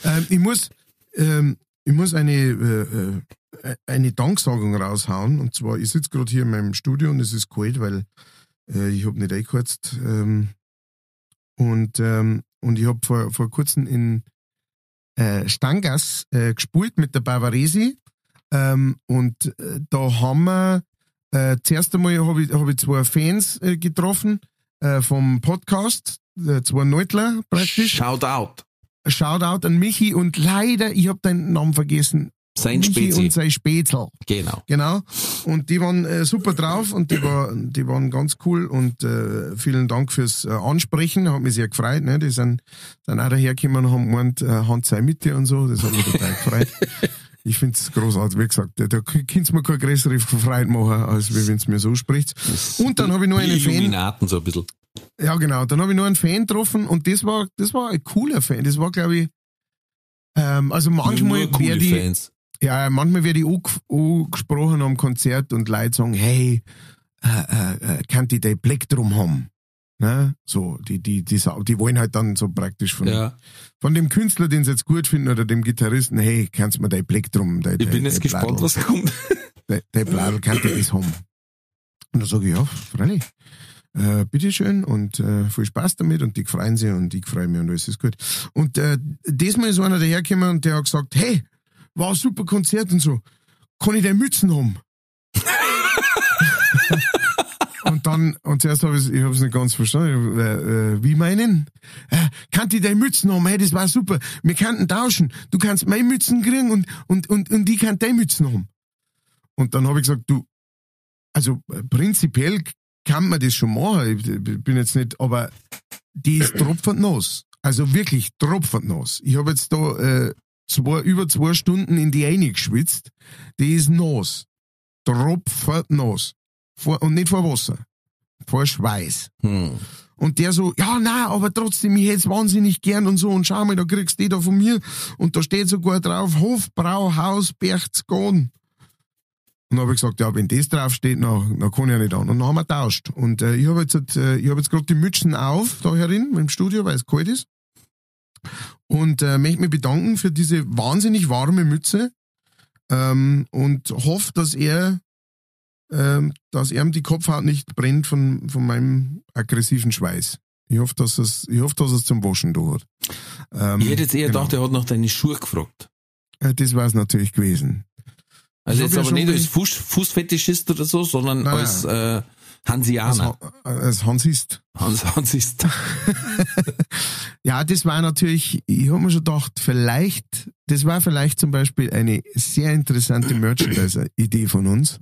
Ähm, ich muss, ähm, ich muss eine, äh, äh, eine Danksagung raushauen. Und zwar, ich sitze gerade hier in meinem Studio und es ist kalt, weil äh, ich habe nicht eingeheizt. Ähm, und, ähm, und ich habe vor, vor kurzem in äh, Stangas äh, gespielt mit der Bavaresi. Ähm, und äh, da haben wir, äh, zuerst einmal habe ich, hab ich zwei Fans äh, getroffen äh, vom Podcast, äh, zwei Neutler praktisch. Shout out. Shoutout an Michi und leider, ich habe deinen Namen vergessen. Sein Spezi. und sein Spätzl. Genau. Genau. Und die waren äh, super drauf und die, war, die waren ganz cool und äh, vielen Dank fürs äh, Ansprechen. Hat mich sehr gefreut. Ne? Die sind, sind auch dahergekommen und haben gemeint, äh, Hand sei mit dir und so. Das hat mich total <laughs> gefreut. Ich find's großartig, wie gesagt. Da, da könnt's mir keine größere Freude machen, als wie wenn's mir so spricht. Und dann habe ich noch Die einen Fan. Illuminaten so ein bisschen. Ja, genau. Dann habe ich noch einen Fan getroffen und das war, das war ein cooler Fan. Das war, glaube ich, ähm, also manchmal Nur wäre die, Fans. ja, manchmal werde ich auch, gesprochen am Konzert und Leute sagen, hey, äh, äh, äh, kann die den Blick drum haben? Ne? So, die, die, die, die wollen halt dann so praktisch von, Ja. von dem Künstler, den sie jetzt gut finden, oder dem Gitarristen, hey, kannst du mir deinen Blick drum? Der, Ich bin jetzt gespannt, was kommt. <laughs> der, der Bladel kann das haben. Und dann sage ich, ja, freilich. Äh, bitteschön und äh, viel Spaß damit und die freuen sich und ich freue mich und alles ist gut. Und äh, diesmal ist einer dahergekommen und der hat gesagt, hey, war ein super Konzert und so, kann ich deine Mützen haben? <laughs> und dann, und zuerst habe ich ich hab's nicht ganz verstanden, äh, äh, wie meinen? Äh, kann ich deine Mützen haben? Hey, das war super, wir könnten tauschen, du kannst meine Mützen kriegen und, und, und, und ich kann deine Mützen haben. Und dann habe ich gesagt, du, also äh, prinzipiell kann man das schon machen. Ich ich bin jetzt nicht, aber <clears throat> die ist tropfend nass. Also wirklich tropfend nass. Ich habe jetzt da äh, zwei, über zwei Stunden in die eine geschwitzt. Die ist nass. Tropfend nass. Vor, und nicht vor Wasser. Vor Schweiß. Hm. Und der so, ja, na, aber trotzdem, ich hätte es wahnsinnig gern und so, und schau mal, da kriegst du die da von mir. Und da steht sogar drauf, Hofbrauhaus Berchtesgaden. Und dann habe ich gesagt, ja, wenn das draufsteht, dann, dann kann ich ja nicht an. Und dann haben wir tauscht. Und äh, ich habe jetzt, äh, ich hab jetzt gerade die Mützen auf, da herin, im Studio, weil es kalt ist. Und äh, möchte mich bedanken für diese wahnsinnig warme Mütze. Ähm, und hoffe, dass er, ähm, dass er die Kopfhaut nicht brennt von, von meinem aggressiven Schweiß. Ich hoffe, dass es, ich hoffe, dass es zum Waschen da hat. Ähm, Ich hätte jetzt eher genau. gedacht, er hat nach deine Schuhe gefragt. Äh, Das war es natürlich gewesen. Also Ich jetzt ja aber schon nicht als Fuß, Fußfetischist oder so, sondern Nein. als äh, Als, Hansianer. Ha- als Hansist. Hans, Hansist. <laughs> Ja, das war natürlich, ich habe mir schon gedacht, vielleicht, das war vielleicht zum Beispiel eine sehr interessante Merchandise-Idee von uns.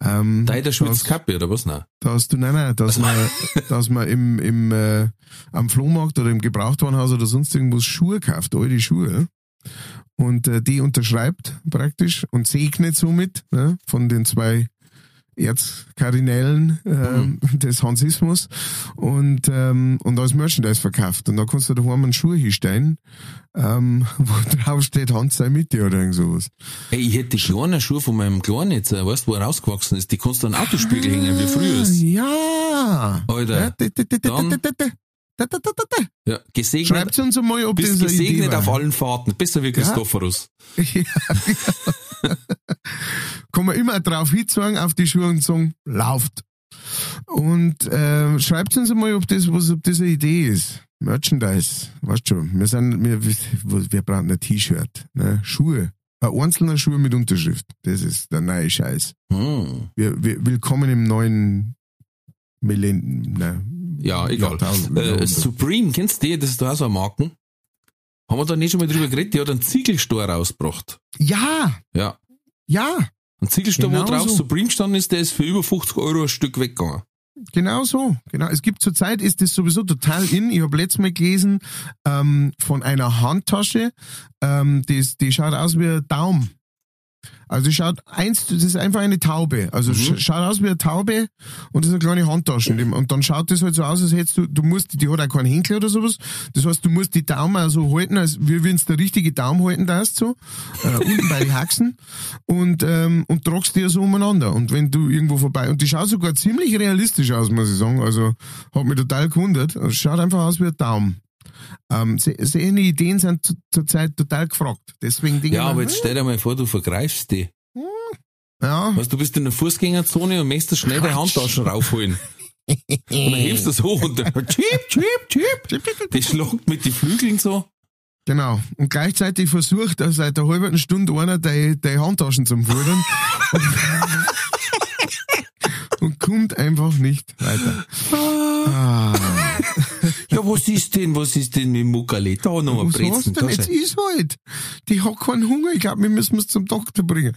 Ähm, Da der schwitzt dass, Kappe oder was? Nein. dass du, nein, nein, dass man, <laughs> dass man im, im, äh, am Flohmarkt oder im Gebrauchtwarenhaus oder sonst irgendwo Schuhe kauft, alte Schuhe. Und äh, die unterschreibt praktisch und segnet somit ne, von den zwei Erzkardinälen ähm, des Hansismus und, ähm, und als Merchandise verkauft. Und da kannst du daheim einen Schuh hinstellen, ähm, <laughs> wo drauf steht Hans sei mit dir oder irgend sowas. Ey, ich hätte die kleinen Schuhe von meinem Kleinen jetzt, äh, weißt du, wo er rausgewachsen ist, die kannst du an den Autospiegel hängen, wie früher ist. Ja! Alter, da, dann- da, da, da, da, da. Ja, gesegnet, Schreibt uns einmal, ob bist das eine Idee gesegnet auf allen Fahrten. Besser wie Christophorus. <laughs> Ja, genau. Kann man immer drauf hinzeigen auf die Schuhe und sagen, lauft. Und äh, schreibt uns einmal, ob das, was, ob das eine Idee ist. Merchandise, weißt schon. Wir sind, wir, wir wir brauchen ein T-Shirt, ne? Schuhe. Ein einzelner Schuh mit Unterschrift. Das ist der neue Scheiß. Hm. Wir, wir, willkommen im neuen Millennium. Ja, egal. Äh. Supreme, kennst du die? Das ist da auch so eine Marken. Haben wir da nicht schon mal drüber geredet? Die hat einen Ziegelstor rausgebracht. ja, Ja. ja. Ein Ziegelstor, Genau wo drauf so. Supreme gestanden ist, der ist für über 50 Euro ein Stück weggegangen. Genau so. Genau. Es gibt zurzeit ist das sowieso total in. Ich habe letztes Mal gelesen ähm, von einer Handtasche, ähm, die, die schaut aus wie ein Daumen. Also schaut eins, das ist einfach eine Taube. Also sch schaut aus wie eine Taube und das ist eine kleine Handtasche. Und, und dann schaut das halt so aus, als hättest du, du musst, die hat auch keinen Henkel oder sowas. Das heißt, du musst die Daumen auch so halten, als wie wenn es der richtige Daumen halten darfst, so, äh, <laughs> unten bei den Haxen und, ähm, und tragst die ja so umeinander. Und wenn du irgendwo vorbei, und die schaut sogar ziemlich realistisch aus, muss ich sagen. Also, hat mich total gewundert. Also, schaut einfach aus wie ein Daumen. Ähm, so- Ideen sind zu- zurzeit total gefragt. Deswegen Ja, aber jetzt stell dir mal vor, du vergreifst die. ja, Weißt du, bist in der Fußgängerzone und möchtest schnell die Handtaschen raufholen. Und dann hebst du das hoch und dann chip, chip, chip. Die schlagt mit den Flügeln so. Genau. Und gleichzeitig versucht er seit einer halben Stunde einer die, die Handtaschen zum Fudern. <laughs> <laughs> kommt einfach nicht weiter. Ah, Ja, was ist denn, was ist denn mit Muckale? Da noch ein was Brezen. Da denn? Jetzt ist halt. Die hat keinen Hunger. Ich glaube, wir müssen es zum Doktor bringen.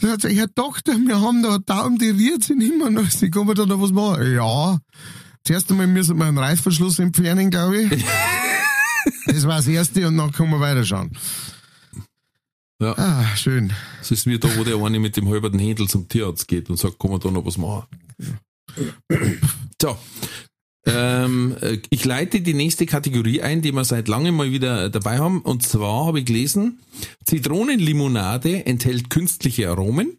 Dann hat sie, Herr Doktor, wir haben da einen Daumen, die riert sich mehr. noch. <laughs> Sie kann man da noch was machen? Ja. Zuerst einmal müssen wir einen Reißverschluss entfernen, glaube ich. <laughs> Das war das Erste und dann können wir weiterschauen. Ja. Ah, schön. Das ist wie da, wo der eine mit dem halberten Händel zum Tierarzt geht und sagt, kann man da noch was machen? So. Ähm, äh, ich leite die nächste Kategorie ein, die wir seit langem mal wieder dabei haben. Und zwar habe ich gelesen, Zitronenlimonade enthält künstliche Aromen.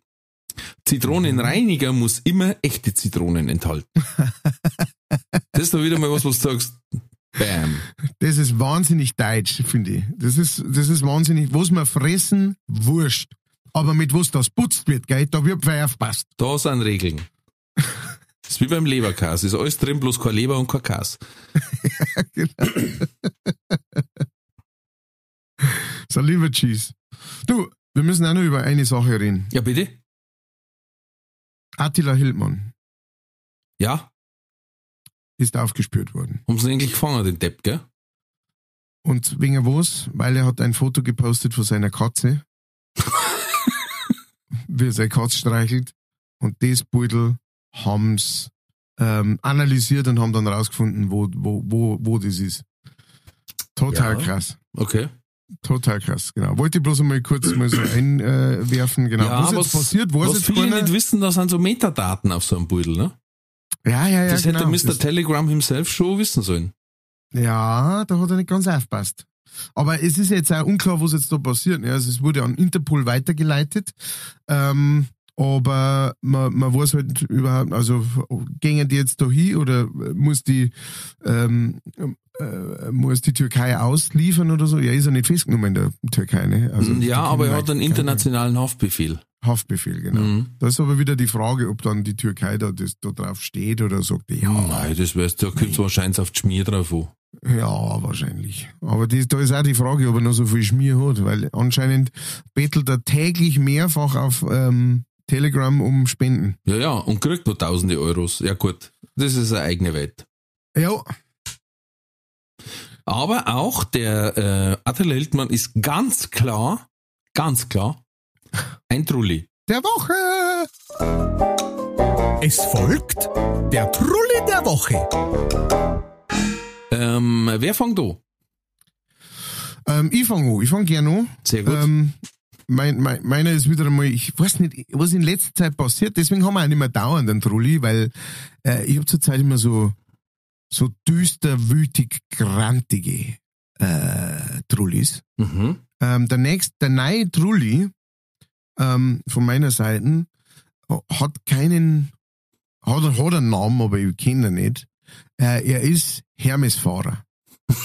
Zitronenreiniger muss immer echte Zitronen enthalten. <laughs> Das ist doch wieder mal was, was du sagst. Bam. Das ist wahnsinnig deutsch, finde ich. Das ist, das ist wahnsinnig. Was wir fressen, wurscht. Aber mit was das putzt wird, gell, da wird wer aufpasst. Da sind Regeln. Das ist wie beim Leberkas. Ist alles drin, bloß kein Leber und kein Kas. <laughs> So, lieber Cheese. Du, wir müssen auch noch über eine Sache reden. Ja, bitte? Attila Hildmann Ja? ist aufgespürt worden. Haben sie ihn endlich gefangen, den Depp, gell? Und wegen was? Weil er hat ein Foto gepostet von seiner Katze. <laughs> wie er seine Katze streichelt. Und das Beutel haben's ähm, analysiert und haben dann rausgefunden, wo, wo, wo, wo das ist. Total Ja. krass. Okay. Total krass, genau. Wollte ich bloß einmal kurz mal so einwerfen, genau. ja, was jetzt passiert, weiß was jetzt viele nicht wissen, da sind so Metadaten auf so einem Beutel, ne? Ja, ja, ja. das genau. hätte Mr. Das- Telegram himself schon wissen sollen. Ja, da hat er nicht ganz aufgepasst. Aber es ist jetzt auch unklar, was jetzt da passiert. Ja, also es wurde an Interpol weitergeleitet. Ähm, aber man, man weiß halt überhaupt, also gehen die jetzt da hin oder muss die, ähm, äh, muss die Türkei ausliefern oder so? Ja, ist er nicht festgenommen in der Türkei, ne? Also die ja, aber er hat einen internationalen Haftbefehl. Haftbefehl, genau. Mhm. Da ist aber wieder die Frage, ob dann die Türkei da, das, da drauf steht oder sagt, ja, Nein, das weißt du, da kommt wahrscheinlich auf die Schmier drauf an. Ja, wahrscheinlich. Aber die, da ist auch die Frage, ob er noch so viel Schmier hat, weil anscheinend bettelt er täglich mehrfach auf ähm, Telegram um Spenden. Ja, ja, und kriegt nur tausende Euros. Ja gut, das ist eine eigene Welt. Ja, Aber auch der äh, Attila Hildmann ist ganz klar, ganz klar, ein Trulli. der Woche! Es folgt der Trulli der Woche. Ähm, wer fängt an? Ähm, ich fange an, ich fange gerne an. Sehr gut. Ähm, mein, mein, meiner ist wieder einmal, ich weiß nicht, was in letzter Zeit passiert, deswegen haben wir auch nicht mehr dauernd einen Trulli, weil äh, ich habe zurzeit immer so, so düster, wütig, grantige äh, Trullis. Mhm. Ähm, der nächste, der neue Trulli ähm, von meiner Seite hat keinen, hat, hat einen Namen, aber ich kenne ihn nicht. Äh, er ist Hermesfahrer. <laughs>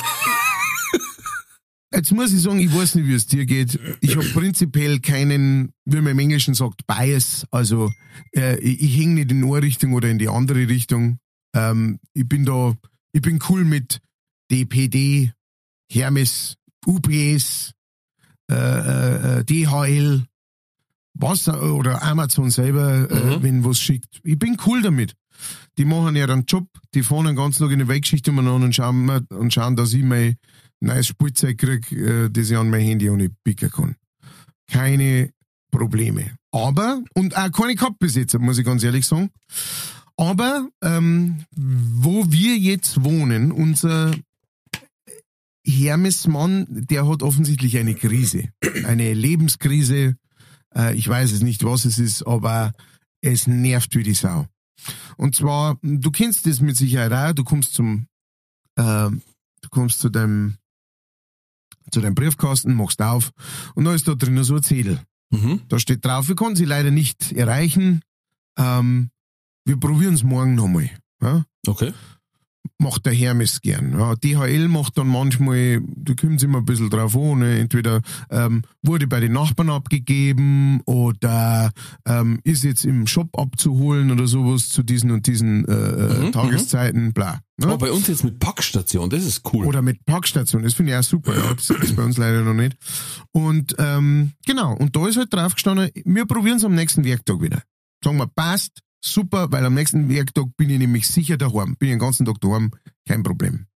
Jetzt muss ich sagen, ich weiß nicht, wie es dir geht. Ich habe prinzipiell keinen, wie man im Englischen sagt, Bias. Also äh, ich, ich hänge nicht in eine Richtung oder in die andere Richtung. Ähm, ich bin da, ich bin cool mit DPD, Hermes, UPS, äh, äh, DHL, was oder Amazon selber, äh, Mhm. wenn was schickt. Ich bin cool damit. Die machen ja einen Job, die fahren den ganzen Tag in die Weltgeschichte umeinander und schauen, und schauen, dass ich mein neues Spielzeug krieg, äh, das ich an mein Handy ohne picken kann. Keine Probleme. Aber, und auch keine Cup-Besitzer, muss ich ganz ehrlich sagen. Aber, ähm, wo wir jetzt wohnen, unser Hermesmann, der hat offensichtlich eine Krise. Eine Lebenskrise. Äh, ich weiß es nicht, was es ist, aber es nervt wie die Sau. Und zwar, du kennst das mit Sicherheit auch, du kommst zum, äh, du kommst zu deinem, zu deinem Briefkasten, machst auf und da ist da drinnen so ein Zettel. Mhm. Da steht drauf, wir konnten sie leider nicht erreichen. Ähm, wir probieren es morgen nochmal. Ja? Okay. Macht der Hermes gern. Ja, DHL macht dann manchmal, da kommen sie immer ein bisschen drauf an, ne? entweder ähm, wurde bei den Nachbarn abgegeben oder ähm, ist jetzt im Shop abzuholen oder sowas zu diesen und diesen äh, äh, Mhm, Tageszeiten, bla. Ne? Aber bei uns jetzt mit Packstation, das ist cool. Oder mit Parkstation, das finde ich auch super, ja. das ist bei uns leider noch nicht. Und ähm, genau, und da ist halt drauf gestanden, wir probieren es am nächsten Werktag wieder. Sagen wir, passt, super, weil am nächsten Werktag bin ich nämlich sicher daheim. Bin ich den ganzen Tag daheim, kein Problem.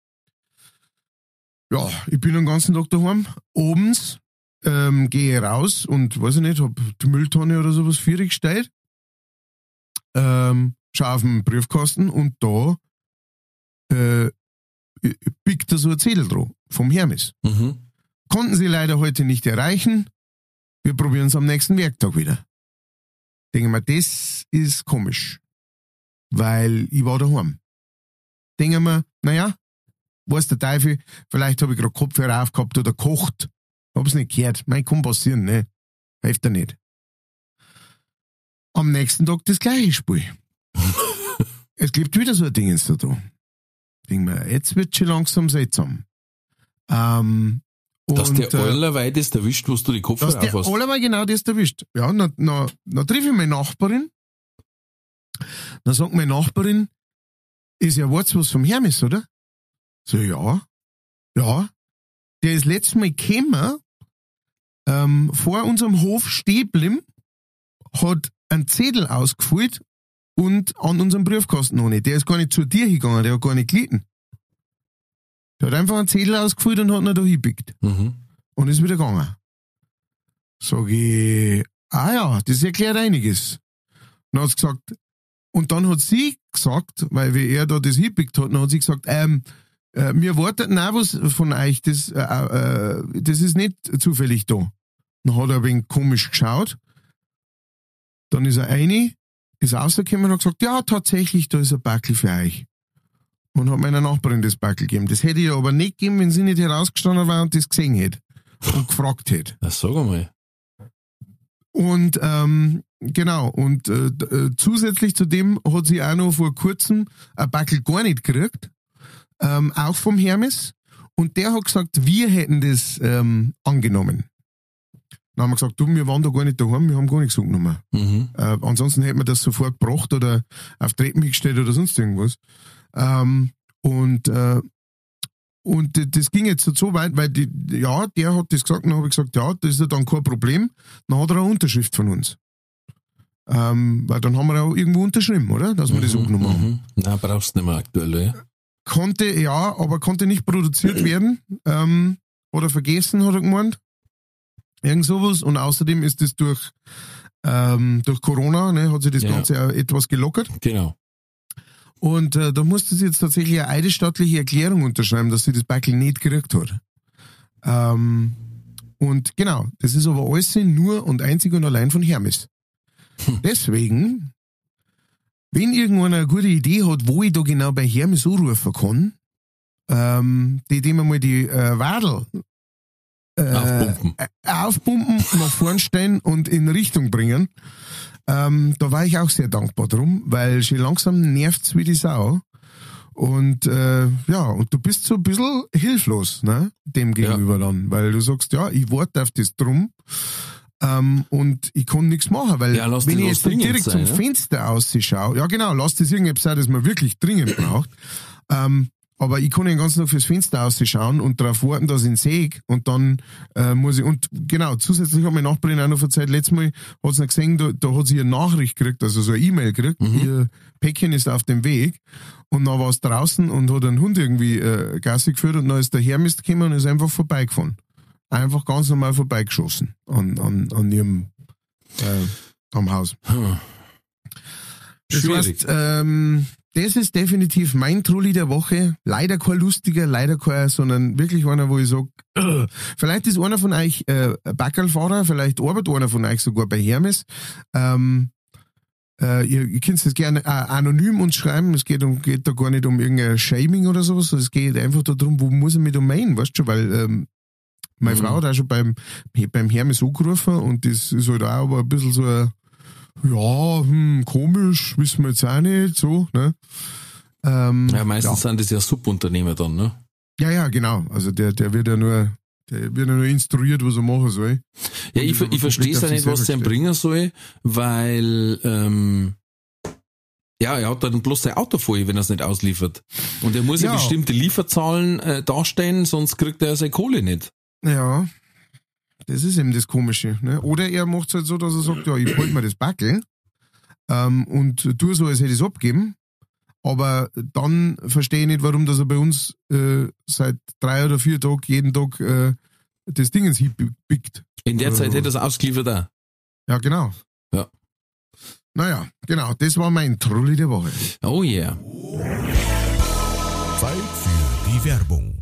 Ja, ich bin den ganzen Tag daheim. Abends ähm, gehe ich raus und, weiß ich nicht, hab die Mülltonne oder sowas für gestellt. Ähm, schau auf den Briefkasten und da äh, biegt da so ein Zettel drauf vom Hermes. Mhm. Konnten sie leider heute nicht erreichen. Wir probieren es am nächsten Werktag wieder. Denke mal, das ist komisch. Weil ich war daheim. Denke mir, naja, weiß der Teufel, vielleicht habe ich gerade Kopfhörer aufgehabt oder kocht. Hab's nicht gehört. Mein kann passieren, ne? Hilft ja nicht. Am nächsten Tag das gleiche Spiel. <laughs> es gibt wieder so ein Dingens da dran. Denk mir, jetzt wird schon langsam seltsam. Ähm, Dass und, der äh, allerweit ist erwischt, wo du die dass Kopfhörer der aufhast. allemal genau das erwischt. Ja, na, na, na triff ich meine Nachbarin. Dann sagt meine Nachbarin, ist ja was was vom Hermes, oder? So, ja. Ja. Der ist letztes Mal gekommen, ähm, vor unserem Hof stehen hat einen Zettel ausgefüllt und an unserem Briefkasten nicht. Der ist gar nicht zu dir hingegangen, der hat gar nicht gelitten. Der hat einfach einen Zettel ausgefüllt und hat ihn da hingepickt Mhm. und ist wieder gegangen. Sag ich, ah ja, das erklärt einiges. Dann hat sie gesagt, und dann hat sie gesagt, weil wie er da das hingepickt hat, dann hat sie gesagt, ähm, äh, wir warten auch was von euch, das, äh, äh, das ist nicht zufällig da. Dann hat er ein wenig komisch geschaut, dann ist er eine, ist rausgekommen und hat gesagt, ja, tatsächlich, da ist ein Backel für euch. Und hat meiner Nachbarin das Backel gegeben. Das hätte ich ihr aber nicht gegeben, wenn sie nicht herausgestanden war und das gesehen hätte. Und gefragt hätte. Na, sag einmal. Und ähm, genau, und äh, äh, zusätzlich zu dem hat sie auch noch vor kurzem ein Backel gar nicht gekriegt, ähm, auch vom Hermes. Und der hat gesagt, wir hätten das ähm, angenommen. Dann haben wir gesagt, du, wir waren da gar nicht daheim, wir haben gar nichts angenommen. Mhm. Äh, ansonsten hätten wir das sofort gebracht oder auf Treppen gestellt oder sonst irgendwas. Ähm, und äh, und das ging jetzt so weit, weil die, ja, der hat das gesagt, dann habe ich gesagt, ja, das ist ja dann kein Problem. Dann hat er eine Unterschrift von uns. Ähm, weil dann haben wir auch irgendwo unterschrieben, oder? Dass wir das angenommen haben. Mhm. Na, brauchst du nicht mehr aktuell, ja? Konnte, ja, aber konnte nicht produziert werden. Ähm, oder vergessen, hat er gemeint. Irgend sowas. Und außerdem ist es durch, ähm, durch Corona, ne, hat sich das Ja. Ganze auch etwas gelockert. Genau. Und äh, da musste sie jetzt tatsächlich eine eidesstattliche Erklärung unterschreiben, dass sie das Backel nicht gekriegt hat. Ähm, und genau, das ist aber alles nur und einzig und allein von Hermes. Deswegen, wenn irgendwann eine gute Idee hat, wo ich da genau bei Hermes anrufen kann, ähm, die dem einmal die äh, Wadel äh, Aufpumpen. äh, aufpumpen, nach vorn stellen und in Richtung bringen. Ähm, da war ich auch sehr dankbar drum, weil schon langsam nervt's wie die Sau. Und äh, ja, und du bist so ein bisschen hilflos, ne, dem gegenüber dann, weil du sagst, ja, ich warte auf das drum ähm, und ich kann nichts machen, weil Ja, wenn ich jetzt direkt sein, zum ne? Fenster ausschaue, ja genau, lass das irgendetwas sein, das man wirklich dringend braucht, ähm, aber ich kann den ganzen Tag fürs Fenster ausschauen und darauf warten, dass ich ihn sehe und dann äh, muss ich, und genau, zusätzlich hat meine Nachbarin auch noch verzeiht, letztes Mal hat sie noch gesehen, da, da hat sie eine Nachricht gekriegt, also so eine E-Mail gekriegt, ihr Päckchen ist auf dem Weg und dann war es draußen und hat einen Hund irgendwie äh, Gassi geführt und dann ist der Hermes gekommen und ist einfach vorbeigefahren. Einfach ganz normal vorbeigeschossen an, an, an ihrem äh, am Haus. Hm. Das heißt, ähm, das ist definitiv mein Trulli der Woche. Leider kein lustiger, leider kein, sondern wirklich einer, wo ich sag, vielleicht ist einer von euch äh, Backerlfahrer, vielleicht arbeitet einer von euch sogar bei Hermes. Ähm, äh, ihr, ihr könnt das gerne äh, anonym uns schreiben. Es geht, um, geht da gar nicht um irgendein Shaming oder sowas. Es geht einfach darum, wo muss ich mich da meinen, weißt du, weil ähm, meine Mhm. Frau hat auch schon beim, beim Hermes angerufen und das ist halt auch aber ein bisschen so ein, ja, hm, komisch, wissen wir jetzt auch nicht, so, ne? Ähm, Ja, meistens ja. sind das ja Subunternehmer dann, ne? ja, ja, genau. Also der, der wird ja nur, der wird ja nur instruiert, was er machen soll. Ja, Und ich, ich verstehe es ja nicht, was der bringen soll, weil, ähm, ja, er hat dann bloß sein Auto vor, wenn er es nicht ausliefert. Und er muss ja, Ja. bestimmte Lieferzahlen äh, darstellen, sonst kriegt er seine Kohle nicht. Ja, das ist eben das Komische. Ne? Oder er macht es halt so, dass er sagt, ja, ich halte mir das Backel ähm, und tue so, als hätte ich es abgeben. Aber dann verstehe ich nicht, warum dass er bei uns äh, seit drei oder vier Tagen jeden Tag äh, das Ding ins Hieb biegt. In der Zeit hätte er es ausgeliefert auch. Ja, genau. Ja. Naja, genau, das war mein Trulli der Woche. Oh yeah. Zeit für die Werbung.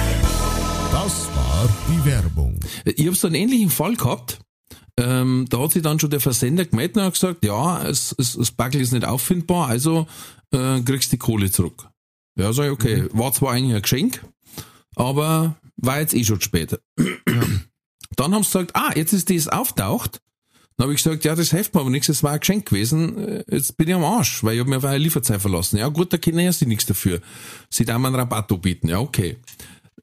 Das war die Werbung. Ich habe so einen ähnlichen Fall gehabt. Ähm, da hat sich dann schon der Versender gemeldet und hat gesagt, ja, es, es, das Backel ist nicht auffindbar, also äh, kriegst die Kohle zurück. Ja, sag ich, okay, war zwar eigentlich ein Geschenk, aber war jetzt eh schon spät. <clears throat> Dann haben sie gesagt, ah, jetzt ist das auftaucht. Dann habe ich gesagt, ja, das hilft mir aber nichts, das war ein Geschenk gewesen. Äh, Jetzt bin ich am Arsch, weil ich habe mir auf eine Lieferzeit verlassen. Ja gut, da können ja sie nichts dafür. Sie da mal einen Rabatt bieten. Ja, okay.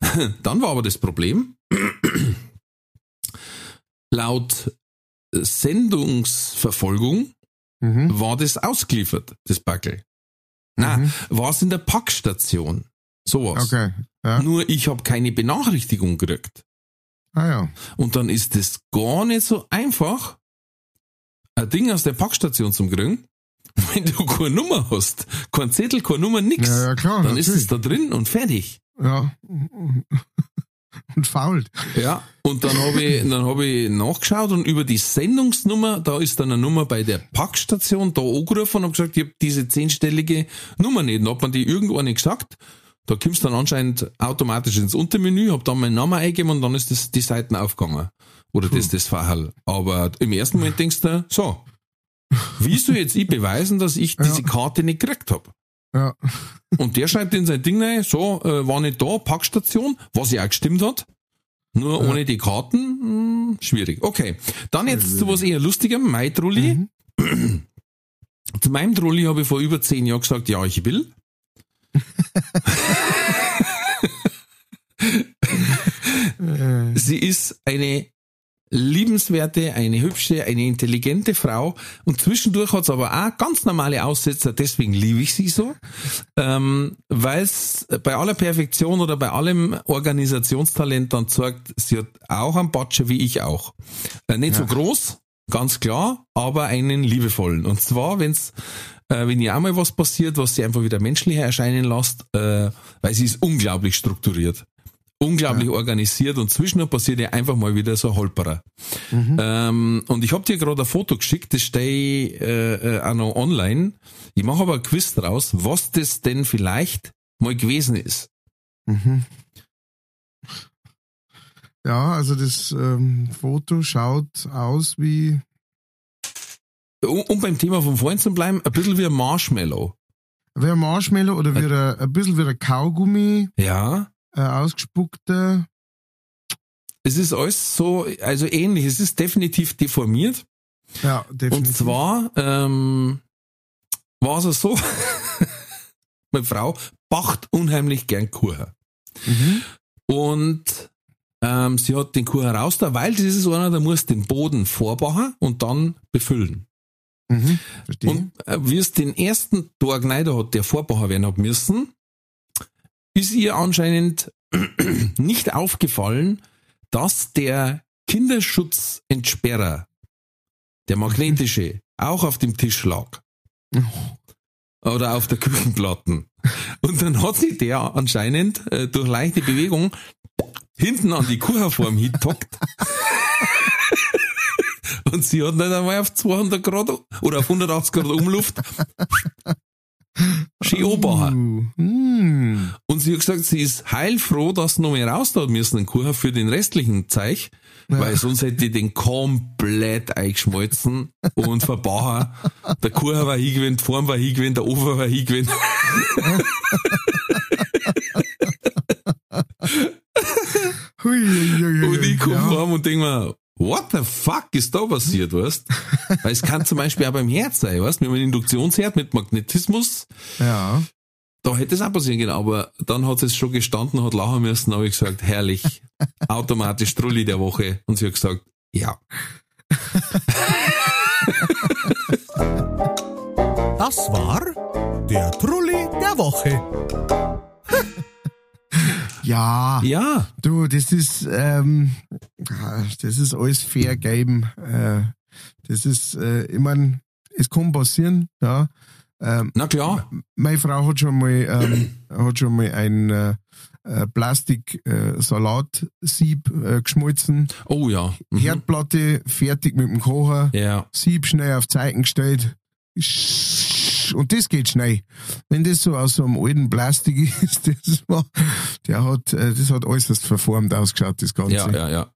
<laughs> Dann war aber das Problem, <clears throat> laut Sendungsverfolgung Mhm. war das ausgeliefert, das Backel. Na, Mhm. war es in der Packstation. Sowas. Okay. Ja. Nur ich habe keine Benachrichtigung gekriegt. Ah ja. Und dann ist es gar nicht so einfach, ein Ding aus der Packstation zu kriegen. <laughs> Wenn du keine Nummer hast, kein Zettel, keine Nummer, nix, Ja, ja, klar, dann ist natürlich. es da drin und fertig. Ja. <laughs> Und fault. Ja, und dann habe ich, dann habe ich nachgeschaut und über die Sendungsnummer, da ist dann eine Nummer bei der Packstation da angerufen und habe gesagt, ich habe diese zehnstellige Nummer nicht. Dann hat man die irgendwo nicht gesagt. Da kommst du dann anscheinend automatisch ins Untermenü, hab dann meinen Namen eingegeben und dann ist das die Seiten aufgegangen. Oder das das Verhall. Aber im ersten Moment denkst du, so, wie soll jetzt ich beweisen, dass ich diese Karte nicht gekriegt hab? Ja. Und der schreibt in sein Ding rein, so, äh, war nicht da, Packstation, was ja auch gestimmt hat. Nur ohne die Karten, mh, schwierig. Okay. Dann jetzt zu was eher lustigem, mein Trulli. <clears throat> Zu meinem Trulli habe ich vor über zehn Jahren gesagt, ja, ich will. <laughs> <laughs> Sie ist eine liebenswerte, eine hübsche, eine intelligente Frau und zwischendurch hat's aber auch ganz normale Aussetzer, deswegen liebe ich sie so, ähm, weil es bei aller Perfektion oder bei allem Organisationstalent dann zeigt, sie hat auch einen Batscher wie ich auch. Äh, nicht so groß, ganz klar, aber einen liebevollen. Und zwar, wenn's äh, wenn ihr auch mal was passiert, was sie einfach wieder menschlicher erscheinen lässt, äh, weil sie ist unglaublich strukturiert unglaublich organisiert und zwischendurch passiert ja einfach mal wieder so ein Holperer. Ähm, und ich habe dir gerade ein Foto geschickt, das stehe ich äh, äh, auch noch online. Ich mache aber ein Quiz draus, was das denn vielleicht mal gewesen ist. Mhm. Ja, also das ähm, Foto schaut aus wie. Um, um beim Thema von vorhin zu bleiben, ein bisschen wie ein Marshmallow. Wie ein Marshmallow oder wie ein, ein bisschen wie ein Kaugummi, Ja, äh, ausgespuckter. es ist alles so, also ähnlich. Es ist definitiv deformiert. Ja, definitiv. Und zwar ähm, war es so, <laughs> meine Frau bacht unheimlich gern Kuchen. Mhm. Und ähm, sie hat den Kuchen raus da, weil das ist einer, der muss den Boden vorbauen und dann befüllen. Mhm. Verstehe. Und äh, wie es den ersten Tag rein hat, der vorbauen werden hat müssen, ist ihr anscheinend <clears throat> nicht aufgefallen, dass der Kinderschutzentsperrer, der magnetische, auch auf dem Tisch lag. Oder auf der Küchenplatten. Und dann hat sich der anscheinend äh, durch leichte Bewegung hinten an die Kuchenform hintockt. <laughs> Und sie hat nicht einmal auf 200 Grad oder auf 180 Grad Umluft anbauen. Uh, mm. Und sie hat gesagt, sie ist heilfroh, dass sie noch mehr raus da müssen, den Kuchen für den restlichen Zeich, weil sonst hätte ich den komplett eingeschmolzen und verbauen. Der Kuchen war hingewendet, die Form war hingewendet, der Ofen war hui, Und ich komme ja. heim und denke mir, what the fuck ist da passiert, weißt? Weil es kann zum Beispiel auch beim Herz sein, weißt? Man einen Induktionsherd mit Magnetismus, Ja. da hätte es auch passieren können, aber dann hat es schon gestanden, hat lachen müssen, habe ich gesagt, herrlich, automatisch Trulli der Woche. Und sie hat gesagt, ja. Das war der Trulli der Woche. Ja. Ja, Du, das ist, ähm, das ist alles fair game. Äh, das ist, äh, ich mein, es kann passieren, ja. Ähm, na klar. meine Frau hat schon mal, ähm, hat schon mal ein äh, äh, Plastik-Salatsieb äh, geschmolzen. Oh ja. Mhm. Herdplatte fertig mit dem Kocher. Ja. Sieb schnell auf Zeichen gestellt. Und das geht schnell. Wenn das so aus so einem alten Plastik <laughs> ist, das war, der hat, äh, das hat äußerst verformt ausgeschaut, das Ganze. Ja, ja, ja.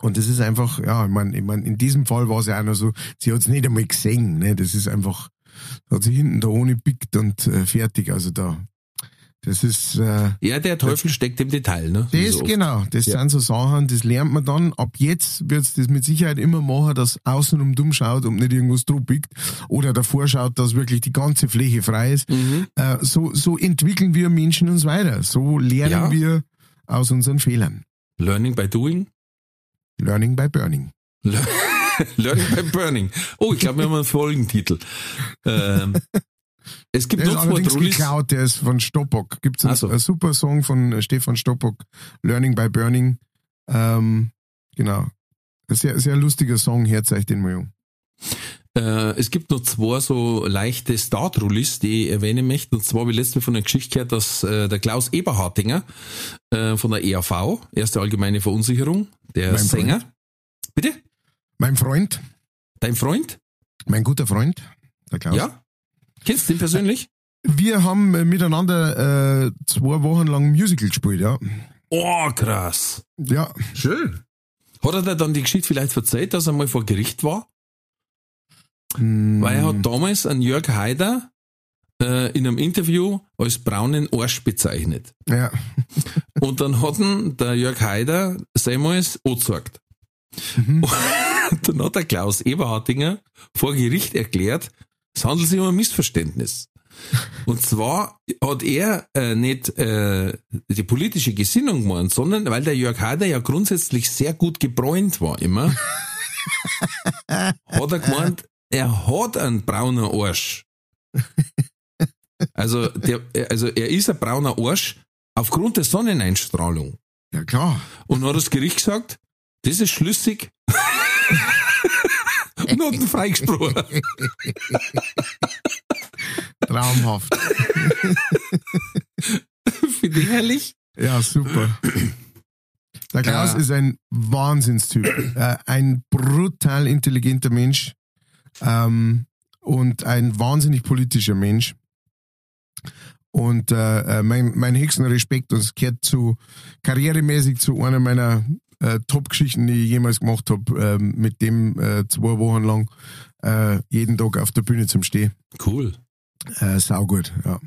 Und das ist einfach, ja, ich meine, ich mein, in diesem Fall war es ja auch noch so, sie hat es nicht einmal gesehen, ne, das ist einfach, hat sie hinten da ohne pickt und äh, fertig, also da, das ist, äh, Ja, der Teufel steckt im Detail, ne? Das so genau, das Ja. sind so Sachen, das lernt man dann. Ab jetzt wird's das mit Sicherheit immer machen, dass außenrum dumm schaut und nicht irgendwas biegt. Oder davor schaut, dass wirklich die ganze Fläche frei ist. Mhm. Äh, so, so entwickeln wir Menschen uns weiter. So lernen Ja. wir aus unseren Fehlern. Learning by doing. Learning by burning. Le- <laughs> Learning by burning. Oh, ich glaube, wir haben einen Folgentitel. Ähm, <laughs> es gibt Der ist noch zwei allerdings Trullis. geklaut, der ist von Stoppock. Gibt's einen, Ach so. einen super Song von äh, Stefan Stoppock, Learning by Burning. Ähm, genau. Ein sehr, sehr lustiger Song, hört euch den mal an. Äh, es gibt noch zwei so leichte Start-Rullis, die ich erwähnen möchte. Und zwar habe ich letztes Mal von einer Geschichte gehört, dass äh, der Klaus Eberhartinger äh, von der EAV, Erste Allgemeine Verunsicherung, der Mein Sänger. Bitte? Mein Freund, Dein Freund? mein guter Freund, der Klaus. Ja? Kennst du ihn persönlich? Wir haben miteinander äh, zwei Wochen lang Musical gespielt, ja. Oh, krass. Ja, Schön. Hat er dir dann die Geschichte vielleicht erzählt, dass er mal vor Gericht war? mm, Weil er hat damals einen Jörg Haider äh, in einem Interview als braunen Arsch bezeichnet. ja. <laughs> Und dann hat ihn der Jörg Haider seinmals angezeigt. Mhm. <laughs> Und dann hat der Klaus Eberhardinger vor Gericht erklärt, es handelt sich um ein Missverständnis. Und zwar hat er äh, nicht äh, die politische Gesinnung gemeint, sondern weil der Jörg Haider ja grundsätzlich sehr gut gebräunt war immer, <laughs> hat er gemeint, er hat einen braunen Arsch. Also, der, also er ist ein brauner Arsch aufgrund der Sonneneinstrahlung. ja, klar. Und hat das Gericht gesagt, das ist schlüssig. <laughs> ihn freigesprochen. <laughs> Traumhaft. <laughs> Finde ich herrlich. Ja, super. Der Klaus Ja. ist ein Wahnsinnstyp. Äh, ein brutal intelligenter Mensch ähm, und ein wahnsinnig politischer Mensch. Und äh, äh, mein, mein höchsten Respekt, und es gehört zu karrieremäßig zu einer meiner äh, Top-Geschichten, die ich jemals gemacht habe, ähm, mit dem äh, zwei Wochen lang äh, jeden Tag auf der Bühne zum Stehen. Cool. Äh, saugut, ja.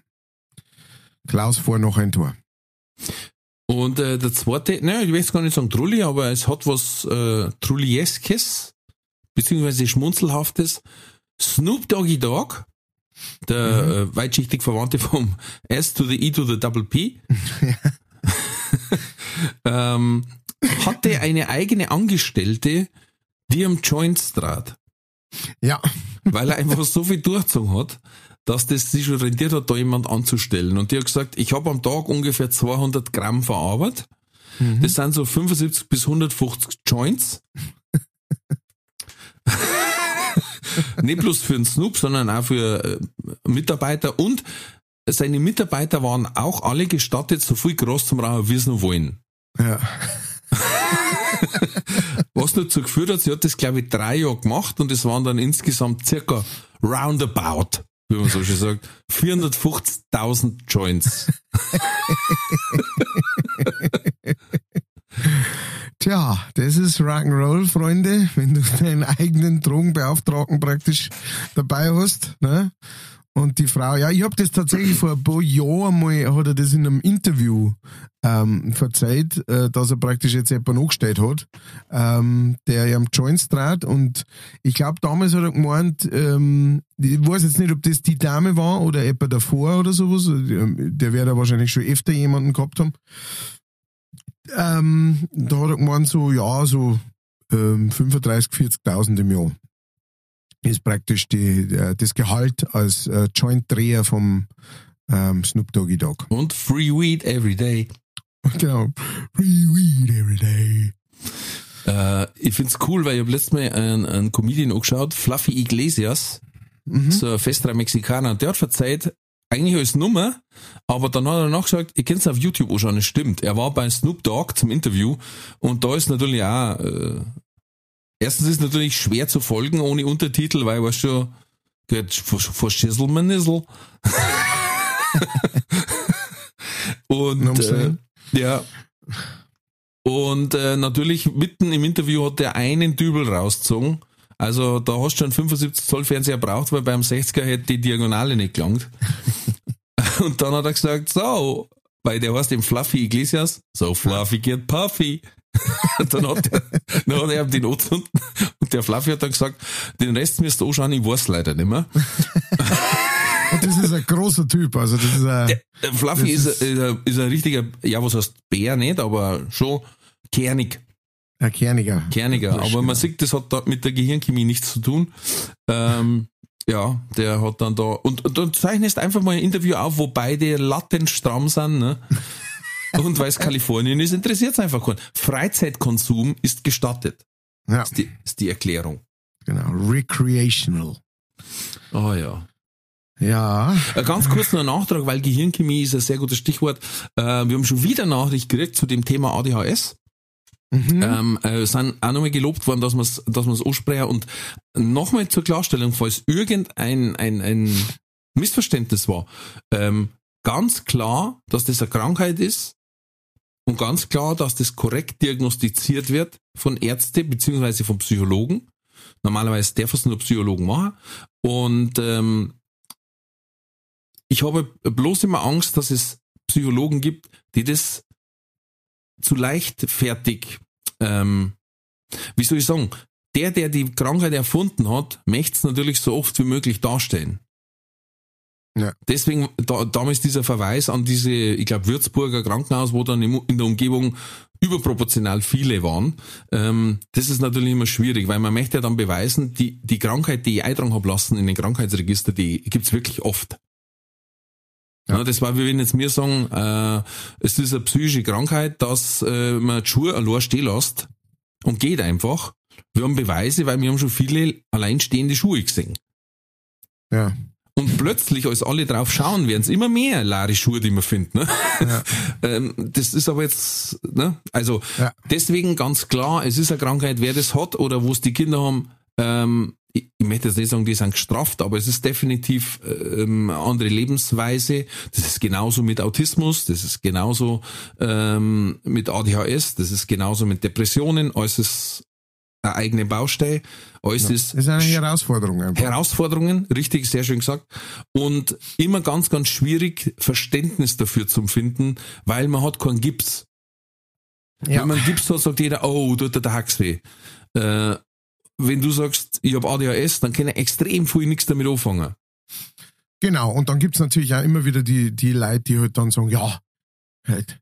Klaus vor noch ein Tor. Und äh, der zweite, naja, ich will jetzt gar nicht sagen Trulli, aber es hat was äh, Trullieskes, beziehungsweise Schmunzelhaftes. Snoop Doggy Dogg, der äh, weitschichtig Verwandte vom S to the E to the Double P, <laughs> <laughs> ähm, hatte eine eigene Angestellte, die am Joints trat, Ja, weil er einfach so viel durchgezogen hat, dass das sich schon rentiert hat, da jemand anzustellen. Und die hat gesagt, ich habe am Tag ungefähr 200 Gramm verarbeitet. Das sind so 75 bis 150 Joints. <laughs> Nicht bloß für den Snoop, sondern auch für äh, Mitarbeiter. Und seine Mitarbeiter waren auch alle gestattet, so viel Gras zum Rauchen, wie sie noch wollen. ja. <laughs> Was dazu geführt hat, sie hat das, glaube ich, drei Jahre gemacht und es waren dann insgesamt circa roundabout, wie man so schön sagt, 450.000 Joints. <laughs> Tja, das ist Rock'n'Roll, Freunde, wenn du deinen eigenen Drogenbeauftragten praktisch dabei hast. Ne? Und die Frau, ja, ich habe das tatsächlich vor ein paar Jahren mal, hat er das in einem Interview ähm, verzeiht, äh, dass er praktisch jetzt jemanden angestellt hat, ähm, der ja am Joints trat. Und ich glaube, damals hat er gemeint, ähm, ich weiß jetzt nicht, ob das die Dame war oder jemand davor oder sowas. Der wird da wahrscheinlich schon öfter jemanden gehabt haben. Ähm, da hat er gemeint, so, ja, so ähm, 35, 40.000 im Jahr ist praktisch die, äh, das Gehalt als äh, Joint-Dreher vom ähm, Snoop Doggy Dogg. Und Free Weed every day. Genau. Free weed every day. Äh, ich find's cool, weil ich habe letztes Mal einen, einen Comedian angeschaut, Fluffy Iglesias, so ein festerer Mexikaner, und der hat verzeiht, eigentlich als Nummer, aber dann hat er nachgesagt, ihr könnt es auf YouTube anschauen, es stimmt. Er war bei Snoop Dogg zum Interview und da ist natürlich auch, äh, erstens ist natürlich schwer zu folgen ohne Untertitel, weil was schon, geht vor Schisselmanissel. <laughs> und, äh, ja. Und äh, natürlich mitten im Interview hat er einen Dübel rausgezogen. Also da hast du schon 75 Zoll Fernseher braucht, weil beim 60er hätte die Diagonale nicht gelangt. <laughs> Und dann hat er gesagt, so, weil der heißt im Fluffy Iglesias, so fluffy get puffy. <laughs> Und dann hat, er, dann hat er die Not unten und der Fluffy hat dann gesagt, den Rest müsst ihr anschauen, ich weiß leider nicht mehr. Und das ist ein großer Typ, also das ist ein, Der Fluffy ist, ist, ein, ist ein richtiger, ja was heißt Bär nicht, aber schon kernig. ein Kerniger. kerniger. Aber man ja. sieht, das hat da mit der Gehirnchemie nichts zu tun. Ähm, ja, der hat dann da, und, und du zeichnest einfach mal ein Interview auf, wo beide latent stramm sind, ne? Und weil es Kalifornien ist, interessiert es einfach keinen. Freizeitkonsum ist gestattet, Ja, ist die, ist die Erklärung. Genau, recreational. Oh ja. Ja, Äh, Ganz kurz noch ein Nachtrag, weil Gehirnchemie ist ein sehr gutes Stichwort. Äh, wir haben schon wieder Nachricht gekriegt zu dem Thema ADHS. mhm. Ähm, äh, sind auch nochmal gelobt worden, dass man es dass man's ansprechen. Und nochmal zur Klarstellung, falls irgendein ein, ein Missverständnis war, ähm, ganz klar, dass das eine Krankheit ist und ganz klar, dass das korrekt diagnostiziert wird von Ärzte beziehungsweise von Psychologen. Normalerweise darf es nur Psychologen machen. Und ähm, ich habe bloß immer Angst, dass es Psychologen gibt, die das zu leichtfertig, ähm, wie soll ich sagen, der, der die Krankheit erfunden hat, möchte es natürlich so oft wie möglich darstellen. Ja. Deswegen da, damals dieser Verweis an diese, ich glaube, Würzburger Krankenhaus, wo dann im- in der Umgebung überproportional viele waren. Ähm, das ist natürlich immer schwierig, weil man möchte ja dann beweisen, die, die Krankheit, die ich eintragen habe lassen in den Krankheitsregister, die gibt's wirklich oft. Ja. Ja. das war, wie wenn jetzt mir sagen, äh, es ist eine psychische Krankheit, dass äh, man die Schuhe allein stehen lässt und geht einfach. Wir haben Beweise, weil wir haben schon viele alleinstehende Schuhe gesehen. ja. Und plötzlich, als alle drauf schauen, werden es immer mehr leere Schuhe, die man findet. Ne? Ja. <laughs> ähm, das ist aber jetzt, ne? also Ja. deswegen ganz klar, es ist eine Krankheit, wer das hat oder wo es die Kinder haben, ähm, ich, ich möchte jetzt nicht sagen, die sind gestraft, aber es ist definitiv ähm, eine andere Lebensweise. Das ist genauso mit Autismus, das ist genauso ähm, mit ADHS, das ist genauso mit Depressionen, alles ist eine eigene Baustelle, alles ist Das ist eine Herausforderung einfach. Herausforderungen, richtig, sehr schön gesagt. Und immer ganz, ganz schwierig, Verständnis dafür zu finden, weil man hat keinen Gips. Ja. Wenn man Gips hat, sagt jeder, oh, tut der Hax weh. Äh, wenn du sagst, ich habe ADHS, dann kann ich extrem viel nichts damit anfangen. Genau, und dann gibt's natürlich auch immer wieder die, die Leute, die halt dann sagen, ja, halt,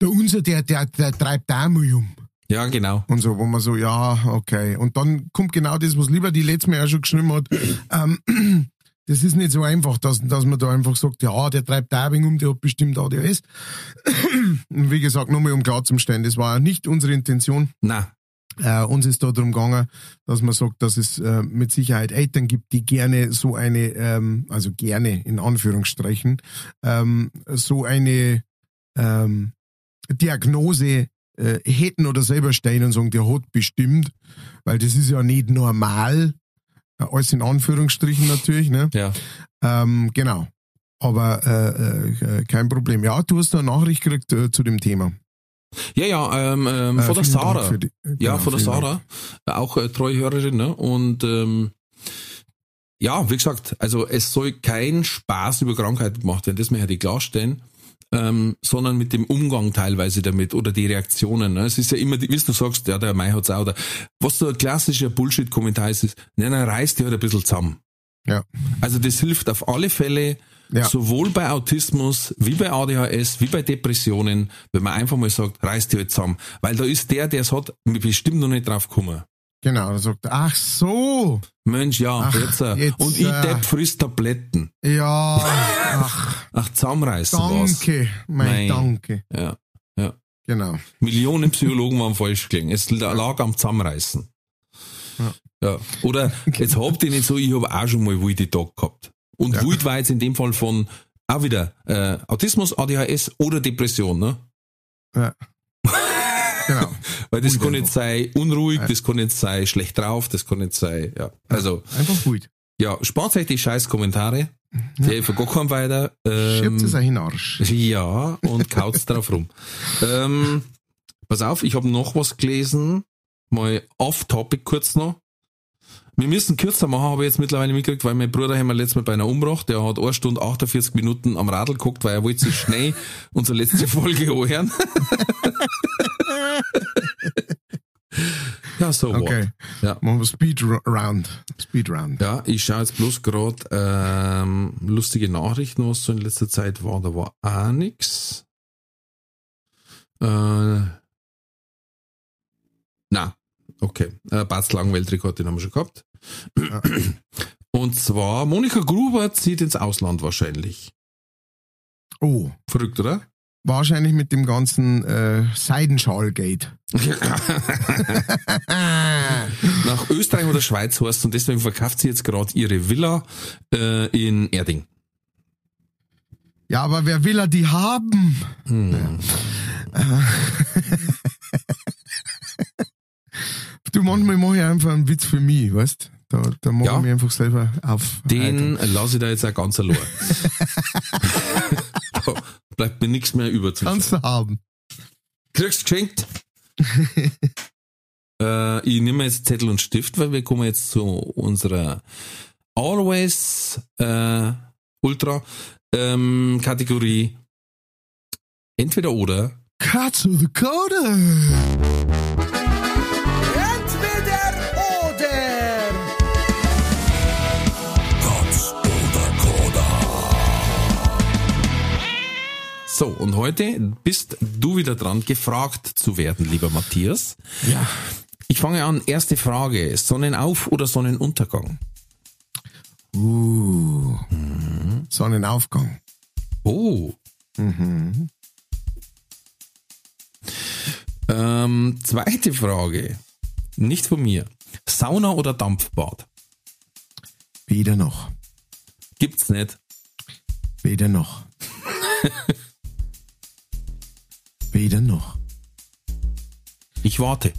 der unser, der, der, der treibt da mal um. Ja, genau. Und so, wo man so, ja, okay. Und dann kommt genau das, was Lieber die letztes Mal auch schon geschrieben hat. Ähm, <clears throat> das ist nicht so einfach, dass, dass man da einfach sagt, ja, der treibt wenig um, der hat bestimmt ADHS. <clears throat> Und wie gesagt, nochmal um klarzustellen, das war nicht unsere Intention. Na, Äh, uns ist da darum gegangen, dass man sagt, dass es äh, mit Sicherheit Eltern gibt, die gerne so eine, ähm, also gerne in Anführungsstrichen, ähm, so eine ähm, Diagnose äh, hätten oder selber stellen und sagen, der hat bestimmt, weil das ist ja nicht normal, äh, alles in Anführungsstrichen natürlich, ne? ja. Ähm, genau. Aber äh, äh, kein Problem. Ja, du hast eine Nachricht gekriegt äh, zu dem Thema. Ja, ja, ähm, ähm, Äh, von der Dank Sarah. die- Ja, genau, von der Sarah, auch äh, treue Hörerin, ne? Und ähm, ja, wie gesagt, also es soll kein Spaß über Krankheiten gemacht werden, das möchte ich klarstellen, ähm, sondern mit dem Umgang teilweise damit oder die Reaktionen. Ne? Es ist ja immer, die- wie du sagst, ja, der Mai hat's auch, oder was so ein klassischer Bullshit-Kommentar ist, ist, nein, nein, reiß dich halt ein bisschen zusammen. Ja. Also das hilft auf alle Fälle, Ja. sowohl bei Autismus, wie bei ADHS, wie bei Depressionen, wenn man einfach mal sagt, reiß dich halt zusammen. Weil da ist der, der es hat, bestimmt noch nicht drauf gekommen. Genau, er sagt, ach so, Mensch, ja, Ach, jetzt, äh, jetzt, Und ich äh, Depp frisst Tabletten. ja, <laughs> ach, Ach, zusammenreißen was. danke, mein Nein. Danke. Ja. Genau. Millionen <laughs> Psychologen waren falsch gelegen. Es lag am Zusammenreißen. Ja. Ja. Oder jetzt habt ihr nicht so, ich habe auch schon mal wilde Tag gehabt. Und Ja. wild war jetzt in dem Fall von auch wieder äh, Autismus, ADHS oder Depression, ne? Ja. <laughs> genau. <laughs> Weil das kann jetzt sein unruhig, Ja. das kann jetzt sein schlecht drauf, das kann jetzt sein, ja. Also, Einfach gut. ja, spart euch die scheiß Kommentare. Die helfen gar keinem weiter. Schiebt es Ähm, euch in den Arsch. <laughs> ja, und kaut's <laughs> drauf rum. Ähm, pass auf, ich habe noch was gelesen. Mal off-topic kurz noch. Wir müssen kürzer machen, habe ich jetzt mittlerweile mitgekriegt, weil mein Bruder haben wir letztes Mal bei einer umgebracht. Der hat 1 Stunde 48 Minuten am Radl geguckt, weil er wollte sich schnell <laughs> unsere letzte Folge anhören. <laughs> ja, so Okay. what. Ja. Machen wir Speed Ro- Round. Speed Round. Ja, ich schaue jetzt bloß gerade ähm, lustige Nachrichten, was so in letzter Zeit war. Da war auch nix. Äh, na, okay. Äh, Bats Langweltrekord, den haben wir schon gehabt. Ja. <clears throat> Und zwar, Monika Gruber zieht ins Ausland wahrscheinlich. Oh, Verrückt, oder? Wahrscheinlich mit dem ganzen äh, Seidenschal-Gate. <laughs> <laughs> Nach Österreich oder Schweiz heißt und deswegen verkauft sie jetzt gerade ihre Villa äh, in Erding. Ja, aber wer will er die haben? Ja. <laughs> du, manchmal mache ich einfach einen Witz für mich, weißt Da, da mache Ja. ich mich einfach selber auf. Den lasse ich da jetzt auch ganz allein. <laughs> da bleibt mir nichts mehr über zu Kannst du haben. Kriegst geschenkt. <laughs> äh, ich nehme jetzt Zettel und Stift, weil wir kommen jetzt zu unserer Always äh, Ultra ähm, Kategorie entweder oder. To the Coder. So, und heute bist du wieder dran, gefragt zu werden, lieber Matthias. Ja. Ich fange an. Erste Frage. Sonnenauf- oder Sonnenuntergang? Uh. Sonnenaufgang. Oh. Ähm, zweite Frage. Nicht von mir. Sauna oder Dampfbad? Weder noch. Gibt's nicht. Weder noch. <laughs> Weder noch. Ich warte.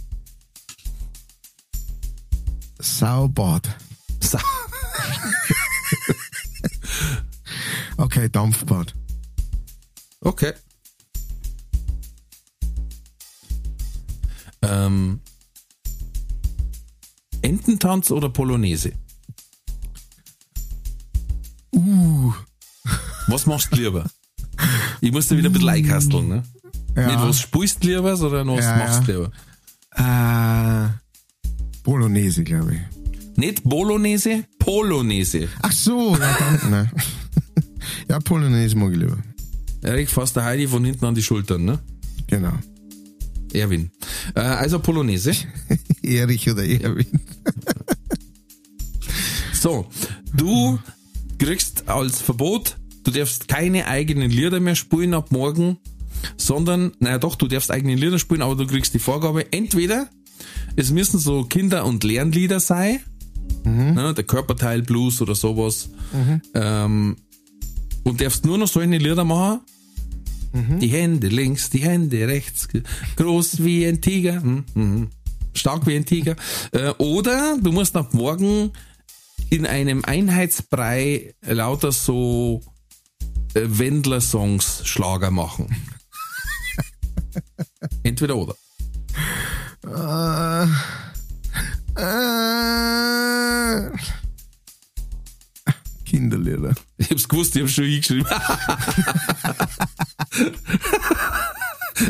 Saubad. Sa <laughs> Okay, Dampfbad. okay. Ähm, Ententanz oder Polonaise? Uh. Was machst du lieber? Ich muss dir wieder ein bisschen einkasteln, ne? Ja. Nicht was spielst du lieber, sondern was Ja, machst du lieber? Äh, Bolognese, glaube ich. Nicht Bolognese, Polonaise. Ach so, <laughs> ja, dann, nein. ja, Polonaise mag ich lieber. Erik fasst der Heidi von hinten an die Schultern, ne? Genau. Erwin. Äh, also Polonaise. <laughs> Erich oder Erwin. <laughs> So, du kriegst als Verbot, du darfst keine eigenen Lieder mehr spielen ab morgen, sondern, naja doch, du darfst eigene Lieder spielen, aber du kriegst die Vorgabe, entweder es müssen so Kinder- und Lernlieder sein, ne, der Körperteil Blues oder sowas, ähm, und darfst nur noch solche Lieder machen, die Hände links, die Hände rechts, groß wie ein Tiger, hm, hm, stark wie ein Tiger, äh, oder du musst ab morgen in einem Einheitsbrei lauter so äh, Wendler-Songs Schlager machen. Entweder oder. Äh, äh, Kinderlieder. Ich hab's gewusst, ich hab's schon hingeschrieben. <laughs>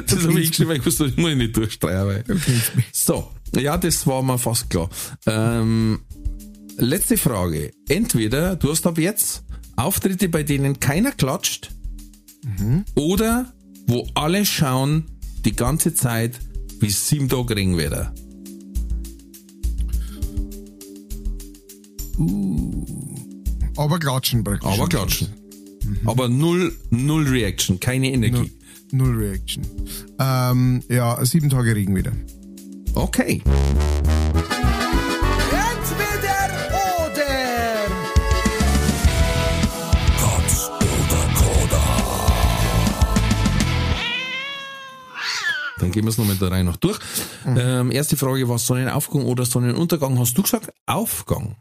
das habe ich geschrieben, weil ich wusste, ich muss ich nicht durchstreichen. Weil. So, ja, das war mir fast klar. Ähm, letzte Frage. Entweder du hast ab jetzt Auftritte, bei denen keiner klatscht, oder wo alle schauen die ganze Zeit, wie sieben Tage ring werden. Aber klatschen praktisch. Aber klatschen. Aber null, null Reaction, keine Energie. Null, null Reaction. Ähm, ja, sieben Tage Regen wieder. Okay. Dann gehen wir es nochmal der Reihe noch durch. Ähm, erste Frage war Sonnenaufgang oder Sonnenuntergang. Hast du gesagt Aufgang?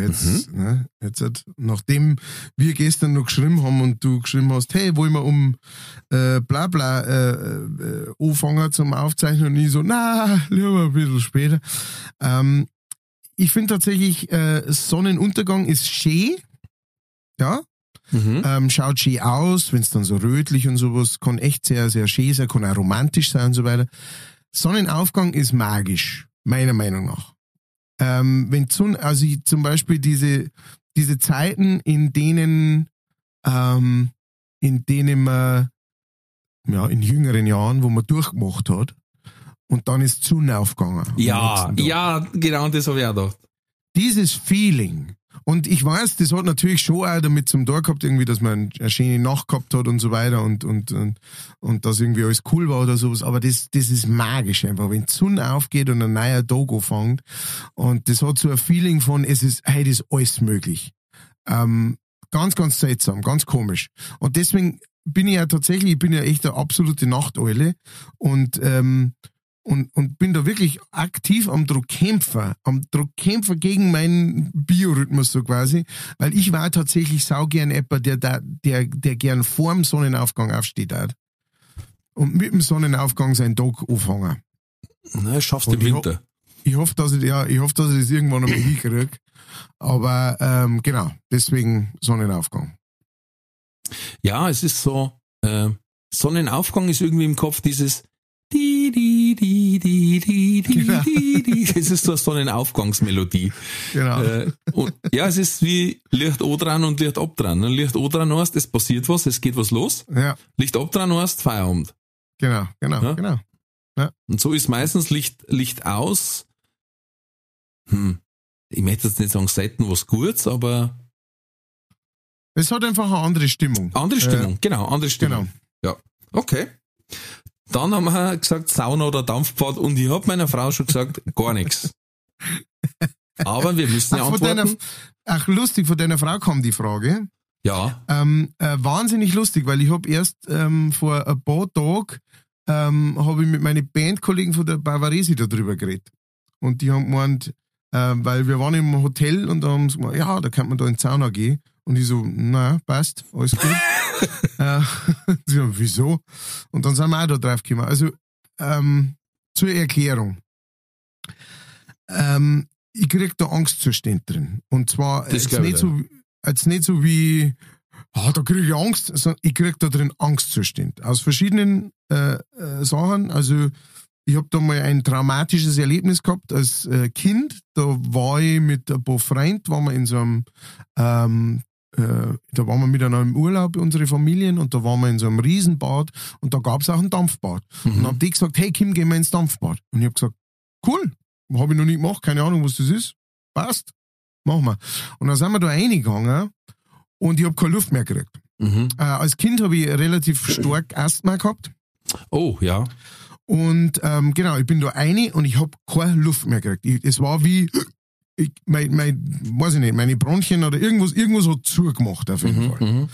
Jetzt, Mhm. ne, jetzt, hat- nachdem wir gestern noch geschrieben haben und du geschrieben hast, hey, wollen wir um äh, bla bla äh, äh, anfangen zum Aufzeichnen und ich so, na, lieber ein bisschen später. Ähm, ich finde tatsächlich, äh, Sonnenuntergang ist schön, ja, Mhm. ähm, schaut schön aus, wenn es dann so rötlich und sowas, kann echt sehr, sehr schön sein, kann auch romantisch sein und so weiter. Sonnenaufgang ist magisch, meiner Meinung nach. Ähm, wenn Sonn also zum Beispiel diese, diese Zeiten, in denen, ähm, in denen man, ja, in jüngeren Jahren, wo man durchgemacht hat, und dann ist Sonne aufgegangen. Ja, ja, genau das habe ich auch gedacht. dieses Feeling Und ich weiß, das hat natürlich schon auch damit zum Tor gehabt, irgendwie, dass man eine schöne Nacht gehabt hat und so weiter und, und, und, und dass irgendwie alles cool war oder sowas. Aber das, das ist magisch einfach, wenn die Sonne aufgeht und ein neuer Tag anfängt. Und das hat so ein Feeling von, es ist, heute ist alles möglich. Ähm, ganz, ganz seltsam, ganz komisch. Und deswegen bin ich ja tatsächlich, ich bin ja echt eine absolute Nachteule und, ähm, und, und bin da wirklich aktiv am Druckkämpfer, am Druckkämpfer gegen meinen Biorhythmus so quasi, weil ich war tatsächlich sau gern jemand, der, der, der, der gern vorm Sonnenaufgang aufsteht hat. Und mit dem Sonnenaufgang seinen Tag anfangen. Na, schaffst du im ich Winter. Ich hoffe, dass ich, ja, ich hoffe, dass ich das irgendwann einmal <clears throat> hinkriege. Aber ähm, genau, deswegen Sonnenaufgang. Ja, es ist so, äh, Sonnenaufgang ist irgendwie im Kopf dieses Genau. Das ist so eine Sonnenaufgangsmelodie. Genau. Äh, und ja, es ist wie Licht O dran und Licht ab dran. ne? Licht O dran heißt, es passiert was, es geht was los. Ja, Licht ab dran heißt Feierabend. genau, genau, Ja? genau. Und so ist meistens Licht, Licht aus. Hm. Ich möchte jetzt nicht sagen, selten was Gutes, aber Es hat einfach eine andere Stimmung. andere Stimmung. genau, andere Stimmung. Genau. Okay. Dann haben wir gesagt Sauna oder Dampfbad und ich habe meiner Frau schon gesagt, gar nichts. Aber wir müssen ja Ach, von deiner, antworten. ach, lustig, von deiner Frau kam die Frage. Ja, Ähm, äh, wahnsinnig lustig, weil ich habe erst ähm, vor ein paar Tagen ähm, habe ich mit meinen Bandkollegen von der Bavaresi darüber geredet. Und die haben gemeint, äh, weil wir waren im Hotel und da haben sie gemeint, ja, da kann man da in die Sauna gehen. Und ich so, na, passt, alles gut. <laughs> <laughs> äh, <laughs> haben, wieso? Und dann sind wir auch da drauf gekommen. Also, ähm, zur Erklärung. Ähm, ich krieg da Angstzustände drin. Und zwar jetzt ich nicht, so, jetzt nicht so wie, ah, da kriege ich Angst, sondern ich krieg da drin Angstzustände. Aus verschiedenen äh, äh, Sachen. Also, ich habe da mal ein traumatisches Erlebnis gehabt als äh, Kind. Da war ich mit ein paar Freunden, waren wir in so einem, ähm, äh, da waren wir miteinander im Urlaub, unsere Familien, und da waren wir in so einem Riesenbad und da gab es auch ein Dampfbad. Und dann haben die gesagt, hey Kim, gehen wir ins Dampfbad. Und ich habe gesagt, cool, habe ich noch nie gemacht, keine Ahnung, was das ist. Passt, machen wir. Und dann sind wir da reingegangen und ich habe keine Luft mehr gekriegt. mhm. Äh, als Kind habe ich relativ stark Asthma gehabt. oh ja, Und ähm, genau, ich bin da rein und ich habe keine Luft mehr gekriegt. Ich, es war wie, ich, mein, mein, weiß ich nicht, meine Bronchien oder irgendwas, irgendwas hat zugemacht auf jeden Fall. mhm.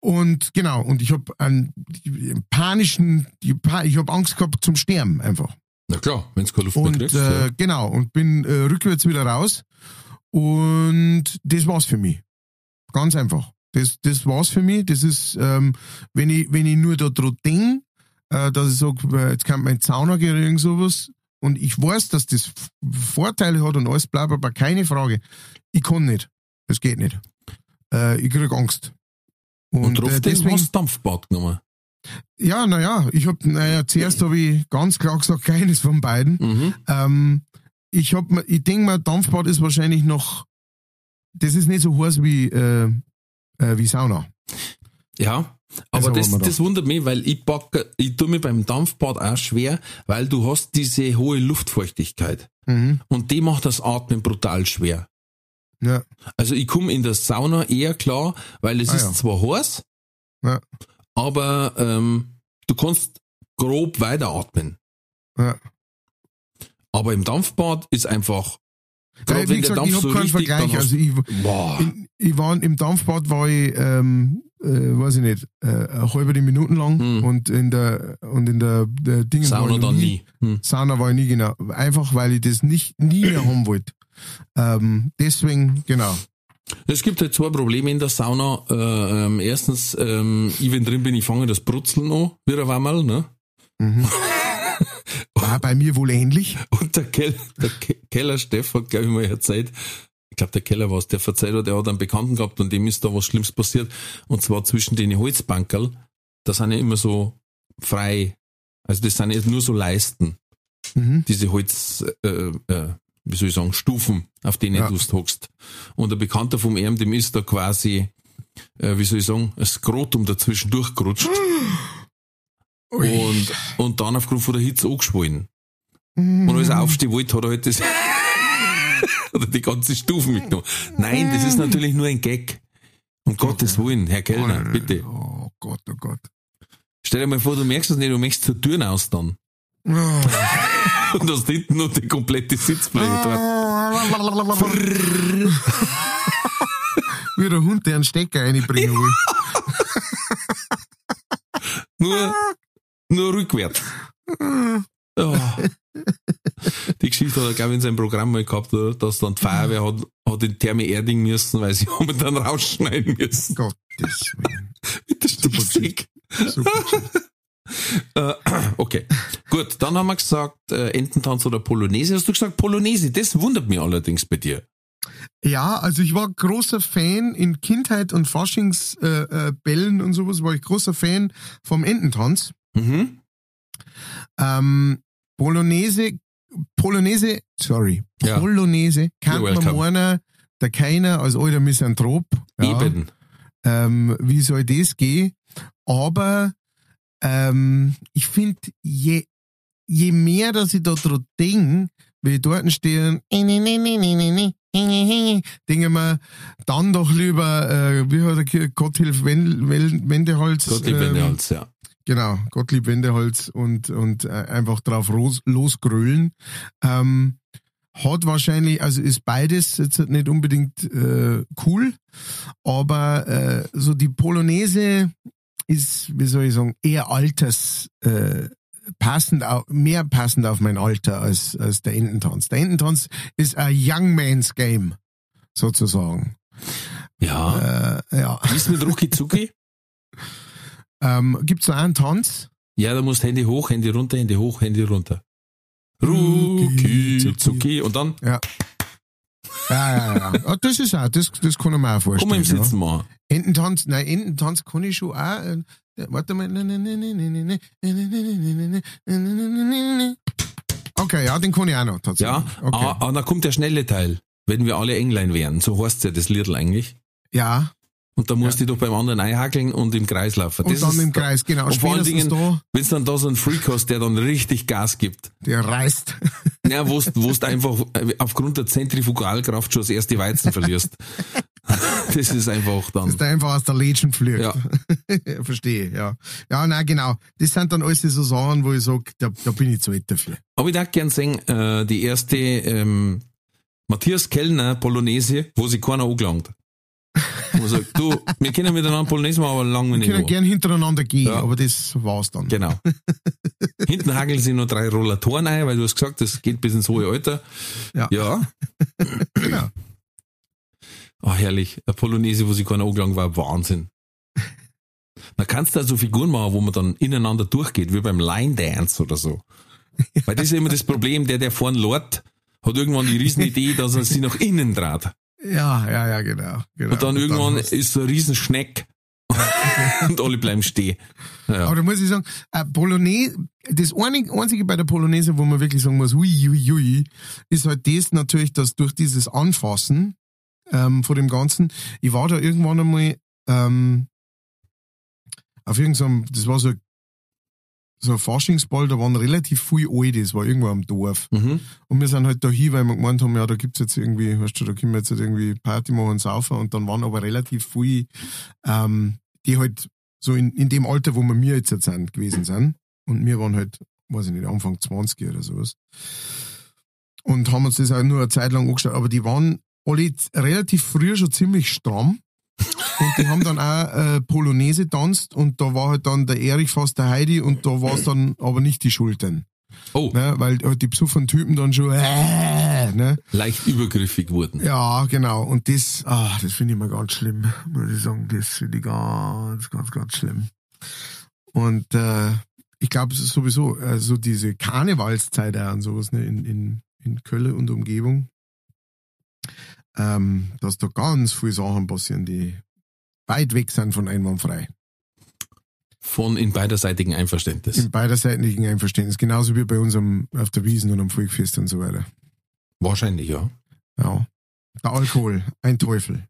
Und genau, und ich habe einen, einen panischen, ich habe Angst gehabt zum Sterben einfach. na klar, wenn es keine Luft mehr Und kriegst. äh, ja. genau, und bin äh, rückwärts wieder raus. Und das war's für mich. Ganz einfach. Das, das war's für mich. Das ist, ähm, wenn ich, wenn ich nur da dran denke, äh, dass ich sage, jetzt kann mein gehen oder irgend sowas, und ich weiß, dass das Vorteile hat und alles bla bla bla, keine Frage. Ich kann nicht. Das geht nicht. Äh, ich krieg Angst. Und, Und, äh, trotzdem deswegen, hast du Dampfbad genommen. ja, naja, ich hab, naja, zuerst habe ich ganz klar gesagt, <laughs> keines von beiden. Mhm. Ähm, ich hab, mir- ich denke mal, Dampfbad ist wahrscheinlich noch, das ist nicht so heiß wie, äh, äh, wie Sauna. Ja, aber das, wir da. das wundert mich, weil ich packe, ich tue mir beim Dampfbad auch schwer, weil du hast diese hohe Luftfeuchtigkeit. Mhm. Und die macht das Atmen brutal schwer. Ja, Also ich komme in der Sauna eher klar, weil es Ah, ist ja. zwar heiß, Ja. aber ähm, du kannst grob weiteratmen. ja. Aber im Dampfbad ist einfach, ja gerade wie wenn der gesagt, Dampf ich so keinen richtig, Vergleich. hast, Also ich, boah, in, ich war im Dampfbad war ich, ähm, äh, weiß ich nicht, äh, eine halbe Minute lang Hm. und in der und in der, der Dinge Sauna dann nie. Hm. Sauna war ich nie genau. Einfach weil ich das nicht nie mehr haben wollte. Ähm, deswegen, genau. Es gibt halt zwei Probleme in der Sauna. Äh, ähm, erstens, ähm, ich wenn drin bin, ich fange das Brutzeln an, wie ein Wammerl, ne? Mhm. War <laughs> bei mir wohl ähnlich. Und der, Kell, der Ke Keller Steff hat, glaube ich, mal erzählt, ich glaube, der Keller war es, der hat, der hat einen Bekannten gehabt und dem ist da was Schlimmes passiert. Und zwar zwischen den Holzbankerl, da sind ja immer so frei, also das sind jetzt nur so Leisten, Mhm. diese Holz, äh, äh, wie soll ich sagen, Stufen, auf denen Ja. du hockst. Und ein Bekannter vom Erm, dem ist da quasi, äh, wie soll ich sagen, ein Skrotum dazwischen durchgerutscht Ui. und, und dann aufgrund von der Hitze angeschwollen. Mhm. Und als er aufstehen wollte, hat er halt das, <laughs> <laughs> Oder die ganze Stufen mitgenommen. Nein, das ist natürlich nur ein Gag. Um Gottes Willen, Herr Kellner, bitte. Oh Gott, oh Gott. Stell dir mal vor, du merkst es nicht, du möchtest zur Tür aus dann. Oh. <laughs> Und hast hinten noch die komplette Sitzfläche dort. <laughs> Wie der Hund, der einen Stecker reinbringen will. Nur, nur rückwärts. Oh. Die Geschichte hat er, glaube ich, in seinem Programm mal gehabt, dass dann die Feuerwehr hat, hat in Therme erding müssen, weil sie <laughs> haben dann rausschneiden müssen. Gottes Willen. <laughs> Mit der. <laughs> Äh, <clears throat> okay, gut. Dann haben wir gesagt, äh, Ententanz oder Polonaise. Hast du gesagt Polonaise? Das wundert mich allerdings bei dir. Ja, also ich war großer Fan in Kindheit und Faschingsbällen äh, äh, und sowas, war ich großer Fan vom Ententanz. Mhm. Ähm, Polonaise, Polonaise, sorry, Ja. Polonaise kann man meinen, der keiner als alter Misanthrop. Ja, Eben. Ähm, wie soll das gehen? Aber ähm, ich finde, je, je mehr, dass ich da dran denke, wenn ich dort stehe, denke mir, dann doch lieber, äh, wie hat er gesagt, Gotthilf Wen- Wen- Wendeholz. Ähm, ja. Genau, Gottlieb Wendeholz und, und äh, einfach drauf los, losgrölen. Ähm, hat wahrscheinlich, also ist beides jetzt nicht unbedingt äh, cool, aber äh, so die Polonaise ist, wie soll ich sagen, eher alters, äh, passend, mehr passend auf mein Alter als, als der Ententanz. Der Ententanz ist ein Young Man's Game, sozusagen. Ja. Äh, ja. Wie ist mit Ruki Zuki? Ähm, gibt's da einen Tanz? Ja, da musst Handy hoch, Handy runter, Handy hoch, Handy runter. Ruki Zuki. Zuki. Und dann Ja. Ja, ja, ja. Ah, Das ist auch, das, das kann ich mir auch vorstellen. mal im Sitzen machen. Ja. Ententanz, nein, Ententanz kann ich schon auch. äh, Warte mal. Okay, ja, den kann ich auch noch tatsächlich. Ja, okay. ah, ah, dann kommt der schnelle Teil. Wenn wir alle Englein wären, so heißt ja das Liedl eigentlich. ja. Und da musst du doch beim anderen einhackeln und im Kreis laufen. Und Das dann im Kreis, genau. Und vor allen Dingen, da, wenn du dann da so einen Freak hast, der dann richtig Gas gibt. der reißt. <laughs> Ja, wo du einfach äh, aufgrund der Zentrifugalkraft schon das erste Weizen verlierst. <laughs> Das ist einfach dann. Dass der einfach aus der Lädchen fliegt. Ja. <laughs> Ja. Verstehe, ja. Ja, nein, genau. Das sind dann alles so Sachen, wo ich sage, da, da bin ich zu alt dafür. Aber ich darf gern sehen, äh, die erste ähm, Matthias Kellner Polonaise, wo sich keiner angelangt. Wo sagt, du, wir können miteinander Polonaise machen, aber lang wir Wir nicht. können an. gern hintereinander gehen, Ja. aber das war's dann. Genau. <laughs> Hinten hageln sie noch drei Rollatoren ein, weil du hast gesagt, das geht bis ins hohe Alter. Ja. Ja. Genau. Ah, herrlich. Eine Polonaise, wo sich keiner angelangt war, Wahnsinn. Da kannst du also Figuren machen, wo man dann ineinander durchgeht, wie beim Line Dance oder so. Weil das ist immer das Problem, der, der vorn lort, hat irgendwann die Riesenidee, dass er sie nach innen dreht. Ja, ja, ja, genau. genau. Und dann irgendwann hast- ist so ein Riesenschneck <laughs> und alle bleiben stehen. Ja. Aber da muss ich sagen, äh, Polonaise, das einzige bei der Polonaise, wo man wirklich sagen muss, hui, hui, hui, ist halt das natürlich, dass durch dieses Anfassen ähm, von dem Ganzen, ich war da irgendwann einmal ähm, auf irgendeinem, das war so, so ein Faschingsball, da waren relativ viele Alte, das war irgendwo am Dorf. Mhm. Und wir sind halt da hin, weil wir gemeint haben, ja, da gibt's jetzt irgendwie, weißt du, da können wir jetzt halt irgendwie Party machen und saufen. Und dann waren aber relativ viele, ähm, die halt so in, in dem Alter, wo wir mir jetzt, jetzt sind, gewesen sind. Und wir waren halt, weiß ich nicht, Anfang 20 oder sowas. Und haben uns das auch nur eine Zeit lang angeschaut. Aber die waren alle relativ früh schon ziemlich stramm. Und die haben dann auch äh, Polonaise tanzt und da war halt dann der Erich fast der Heidi und da war es dann aber nicht die Schultern. Oh, Ne, weil halt die besoffenen Typen dann schon, äh, ne? leicht übergriffig wurden. Ja, genau. Und das, ah, das finde ich mal ganz schlimm, muss ich sagen. Das finde ich ganz, ganz, ganz schlimm. Und äh, ich glaube sowieso, also diese Karnevalszeit und sowas ne, in, in, in Köln und Umgebung, ähm, dass da ganz viele Sachen passieren, die weit weg sind von einwandfrei. Von in beiderseitigen Einverständnis. Im beiderseitigen Einverständnis. Genauso wie bei uns am, auf der Wiesen und am Volkfest und so weiter. Wahrscheinlich, ja. Ja. Der Alkohol, ein Teufel.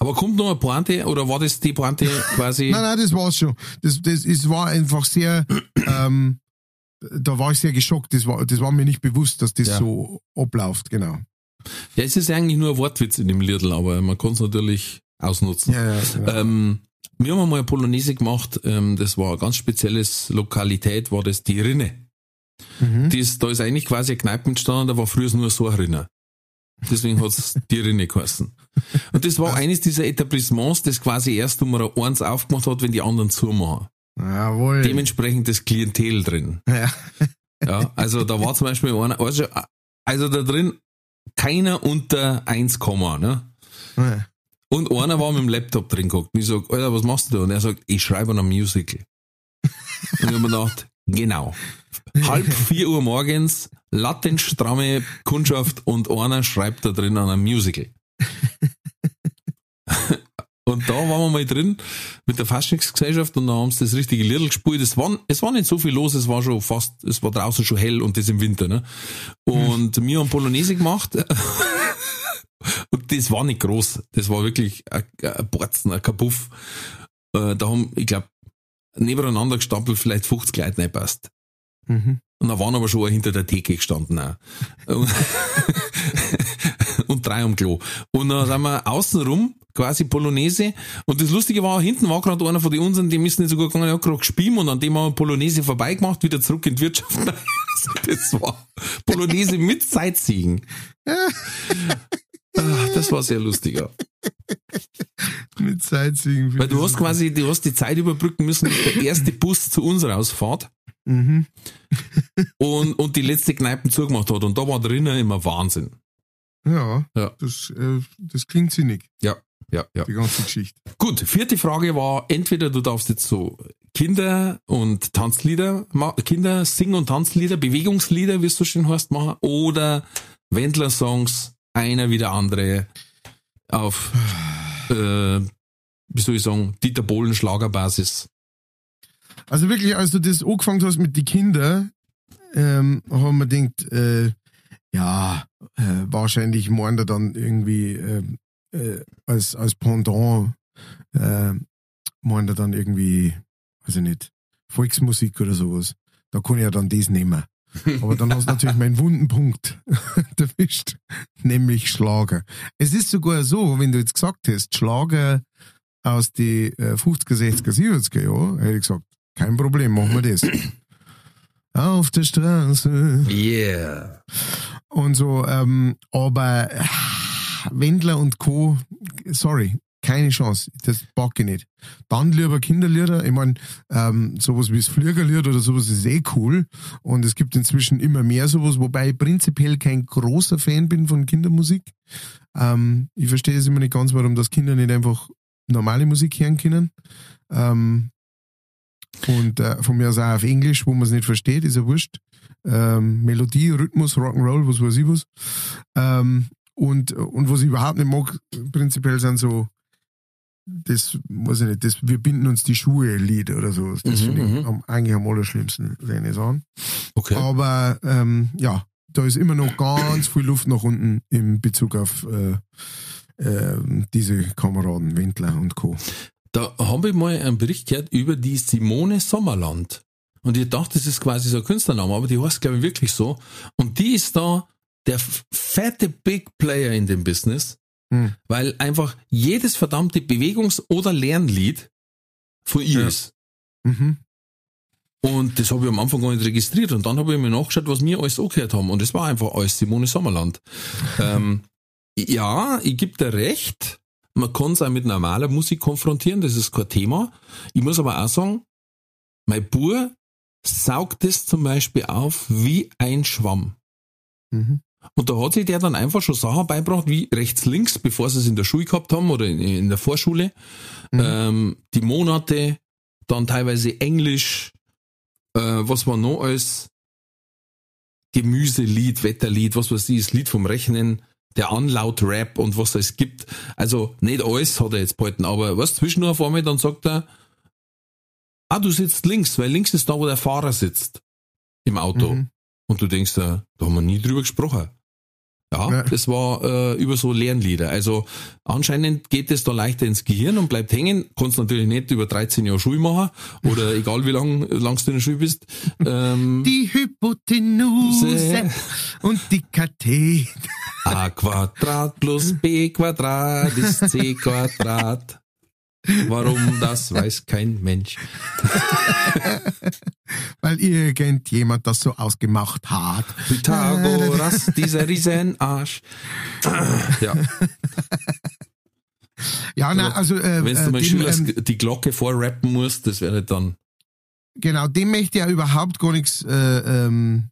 Aber kommt noch eine Pointe oder war das die Pointe <laughs> quasi? Nein, nein, das war's schon. Das, das ist, war einfach sehr, ähm, da war ich sehr geschockt. Das war, das war mir nicht bewusst, dass das Ja. so abläuft, genau. Ja, es ist eigentlich nur ein Wortwitz in dem Liedl, aber man kann es natürlich ausnutzen. Ja, ja, genau. Ähm, wir haben einmal eine Polonaise gemacht, ähm, das war eine ganz spezielles Lokalität, war das die Rinne. Mhm. Die ist, da ist eigentlich quasi eine Kneipe entstanden, da war früher nur so eine Rinne. Deswegen hat's <laughs> die Rinne geheißen. Und das war eines dieser Etablissements, das quasi erst Nummer eins aufgemacht hat, wenn die anderen zumachen. Jawohl. Dementsprechend das Klientel drin. ja. Ja, also da war zum Beispiel einer, also, also da drin keiner unter 1, ne? Und einer war mit dem Laptop drin geguckt. Und ich sag, Alter, was machst du da? Und er sagt, ich schreibe an einem Musical. Und ich hab mir gedacht, genau. Halb vier Uhr morgens, lattenstramme Kundschaft und einer schreibt da drin an einem Musical. Und da waren wir mal drin mit der Faschingsgesellschaft und da haben sie das richtige Liedl gespielt. Es war, es war nicht so viel los, es war schon fast, es war draußen schon hell und das im Winter, ne? Und wir haben Polonaise gemacht. <laughs> Und das war nicht groß. Das war wirklich ein, ein Borzen, ein Kapuff. Äh, Da haben, ich glaube, nebeneinander gestapelt vielleicht 50 Leute nicht passt. Mhm. Und da waren aber schon hinter der Theke gestanden auch. <laughs> Und, drei am Klo. Und dann sind wir außenrum, quasi Polonaise. Und das Lustige war, hinten war gerade einer von den unseren, die müssen nicht so gut gegangen, der hat gerade gespielt und an dem haben wir Polonaise vorbeigemacht, wieder zurück in die Wirtschaft. <laughs> Das war Polonaise mit Sightseeing. Ah, Das war sehr lustig, ja. Mit Sightseeing. Weil du hast quasi, du hast die Zeit überbrücken müssen, der erste Bus zu uns rausfahrt Mhm. und, und die letzte Kneipen zugemacht hat. Und da war drinnen immer Wahnsinn. Ja, Ja. Das, äh, das klingt sinnig, Ja, ja, ja. die ganze Geschichte. Gut, vierte Frage war, entweder du darfst jetzt so Kinder- und Tanzlieder, Kinder, Sing- und Tanzlieder, Bewegungslieder, wie es so schön heißt, machen, oder Wendler-Songs, einer wie der andere, auf, äh, wie soll ich sagen, Dieter Bohlen Schlagerbasis. Also wirklich, als du das angefangen hast mit den Kindern, ähm, haben wir gedacht, äh, ja, äh, wahrscheinlich meint er dann irgendwie äh, äh, als, als Pendant, äh, meint er dann irgendwie, weiß ich nicht, Volksmusik oder sowas. Da kann ich ja dann das nehmen. Aber dann hast du natürlich meinen wunden Punkt <laughs> erwischt, nämlich Schlager. Es ist sogar so, wenn du jetzt gesagt hast, Schlager aus äh, 50er, 60er, 70er Jahren, hätte ich gesagt, kein Problem, machen wir das. Auf der Straße Yeah. und so, ähm, aber Wendler und Co., sorry, keine Chance, das pack ich nicht. Dann lieber Kinderlieder, ich meine, ähm, sowas wie das Fliegerlied oder sowas ist eh cool und es gibt inzwischen immer mehr sowas, wobei ich prinzipiell kein großer Fan bin von Kindermusik. Ähm, ich verstehe es immer nicht ganz, warum das Kinder nicht einfach normale Musik hören können. Ähm, und äh, von mir aus auch auf Englisch, wo man es nicht versteht, ist ja wurscht. Ähm, Melodie, Rhythmus, Rock'n'Roll, was weiß ich was. Ähm, und, und was ich überhaupt nicht mag, prinzipiell sind so, das, weiß ich nicht, das, wir binden uns die Schuhe Lied oder so. Das Mhm, finde ich mhm. am, eigentlich am allerschlimmsten, wenn ich sagen. Okay. Aber ähm, ja, da ist immer noch ganz viel Luft nach unten in Bezug auf äh, äh, diese Kameraden, Wendler und Co. Da habe ich mal einen Bericht gehört über die Simone Sommerland. Und ich dachte, das ist quasi so ein Künstlername, aber die heißt, glaube ich, wirklich so. Und die ist da der fette Big Player in dem Business, Hm. weil einfach jedes verdammte Bewegungs- oder Lernlied von ihr Ja. ist. Mhm. Und das habe ich am Anfang gar nicht registriert. Und dann habe ich mir nachgeschaut, was wir alles angehört haben. Und es war einfach alles Simone Sommerland. <laughs> ähm, ja, ich gebe dir recht. Man kann es auch mit normaler Musik konfrontieren, das ist kein Thema. Ich muss aber auch sagen, mein Bur saugt das zum Beispiel auf wie ein Schwamm. Mhm. Und da hat sich der dann einfach schon Sachen beibracht, wie rechts, links, bevor sie es in der Schule gehabt haben oder in, in der Vorschule. Mhm. Ähm, die Monate, dann teilweise Englisch, äh, was war noch als Gemüselied, Wetterlied, was weiß ich, das Lied vom Rechnen, der Anlaut-Rap und was es gibt. Also nicht alles hat er jetzt behalten, aber was zwischendurch auf einmal, dann sagt er, ah, du sitzt links, weil links ist da, wo der Fahrer sitzt im Auto. Mhm. Und du denkst, äh, da haben wir nie drüber gesprochen. Ja, Ja. das war äh, über so Lernlieder. Also anscheinend geht es da leichter ins Gehirn und bleibt hängen. Kannst natürlich nicht über 13 Jahre Schule machen oder <laughs> egal wie lang langst du in der Schule bist. Ähm, Die Hypotenuse <laughs> Se- und die Kathete. A Quadrat plus B Quadrat ist C Quadrat. Warum, das weiß kein Mensch. <laughs> Weil irgendjemand das so ausgemacht hat. Pythagoras, dieser Riesenarsch. <laughs> Ja. Ja, na, also äh, Wenn du äh, mal dem, ähm, die Glocke vorrappen musst, das wäre dann. genau, dem möchte ja überhaupt gar nichts, äh, ähm,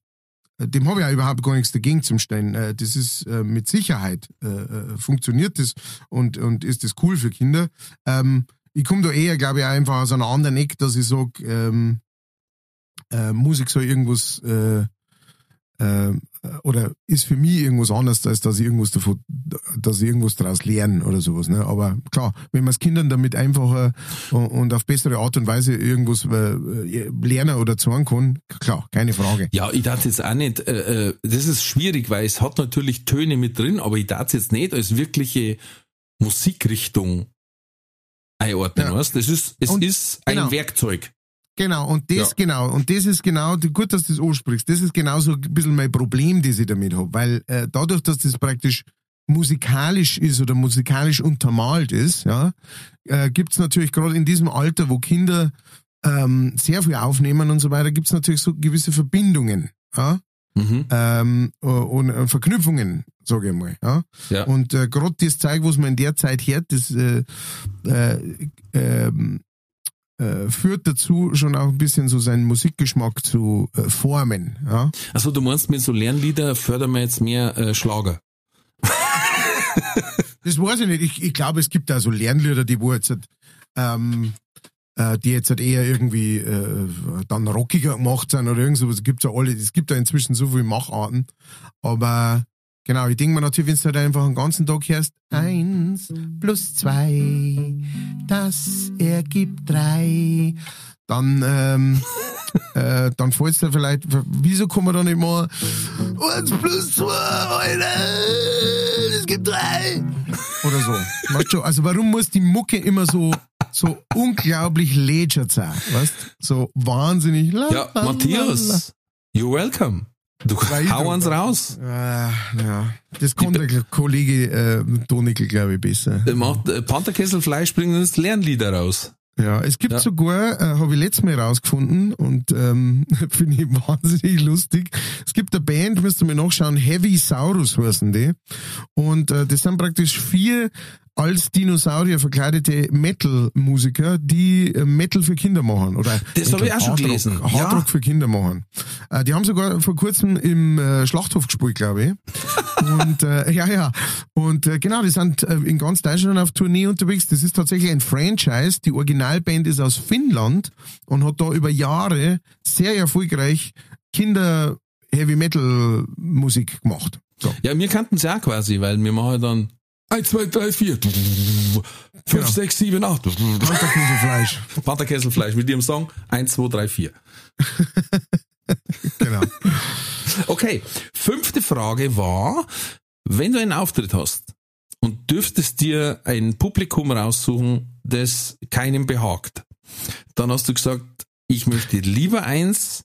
dem habe ich ja überhaupt gar nichts dagegen zum Stellen. Äh, das ist äh, mit Sicherheit äh, äh, funktioniert das und und ist das cool für Kinder. Ähm, ich komme da eher, glaube ich, einfach aus einer anderen Ecke, dass ich sage, ähm, äh, Musik soll irgendwas äh, oder ist für mich irgendwas anderes, als dass ich irgendwas davon, dass ich irgendwas daraus lerne oder sowas. Ne? Aber klar, wenn man es Kindern damit einfacher und, und auf bessere Art und Weise irgendwas äh, lernen oder zeigen kann, klar, keine Frage. Ja, ich darf jetzt auch nicht, äh, äh, das ist schwierig, weil es hat natürlich Töne mit drin, aber ich darf jetzt nicht als wirkliche Musikrichtung einordnen, Ja. weißt? Das ist, es Und- ist ein genau. Werkzeug. Genau, und das Ja. genau, und das ist genau, gut, dass du das ansprichst, das ist genau so ein bisschen mein Problem, das ich damit habe, weil äh, dadurch, dass das praktisch musikalisch ist oder musikalisch untermalt ist, ja, äh, gibt es natürlich gerade in diesem Alter, wo Kinder ähm, sehr viel aufnehmen und so weiter, gibt es natürlich so gewisse Verbindungen, ja, Mhm. ähm, und äh, Verknüpfungen, sage ich mal, ja. Ja. Und äh, gerade das Zeug, was man in der Zeit hört, das äh, äh, ähm, äh, führt dazu, schon auch ein bisschen so seinen Musikgeschmack zu äh, formen. Ja? Also du meinst mit so Lernlieder fördern wir jetzt mehr äh, Schlager. <laughs> Das weiß ich nicht. Ich, ich glaube, es gibt da so Lernlieder, die wo jetzt, ähm, äh, die jetzt halt eher irgendwie äh, dann rockiger gemacht sind oder irgend sowas. Es gibt ja alle, es gibt da inzwischen so viele Macharten. Aber genau, ich denke mir natürlich, wenn du halt einfach den ganzen Tag hörst, eins plus zwei, das ergibt drei, dann, ähm, <laughs> äh, dann fällt es dir vielleicht, wieso kann man da nicht mal eins plus zwei, Alter, es gibt drei. Oder so. Weißt du, also warum muss die Mucke immer so, so unglaublich lätschert sein, weißt? So wahnsinnig. la, Ja, la, la, Matthias, you're welcome. Du hau uns raus. la. Äh, ja, das kann der Kollege äh, Donickel, glaube ich, besser. Der macht äh, Panterkesselfleisch bringt uns Lernlieder raus. Ja, es gibt Ja. sogar, äh, habe ich letztes Mal rausgefunden und ähm, <laughs> finde ich wahnsinnig lustig. Es gibt eine Band, müsst ihr mir nachschauen, Heavy Saurus heißen die. Und äh, das sind praktisch vier als Dinosaurier verkleidete Metal-Musiker, die äh, Metal für Kinder machen. Oder Das hab ich auch schon gelesen. Hardrock Ja. für Kinder machen. Äh, die haben sogar vor kurzem im äh, Schlachthof gespielt, glaube ich. Und äh, ja, ja. Und äh, genau, die sind äh, in ganz Deutschland auf Tournee unterwegs. Das ist tatsächlich ein Franchise. Die Originalband ist aus Finnland und hat da über Jahre sehr erfolgreich Kinder Heavy Metal Musik gemacht. So. Ja, wir kannten es ja auch quasi, weil wir machen dann 1, 2, 3, 4, 5, Genau. 6, 7, 8. Fleisch. Panterkesselfleisch mit ihrem Song 1, 2, 3, 4. Genau. <laughs> Okay, fünfte Frage war, wenn du einen Auftritt hast und dürftest dir ein Publikum raussuchen, das keinem behagt, dann hast du gesagt, ich möchte lieber eins,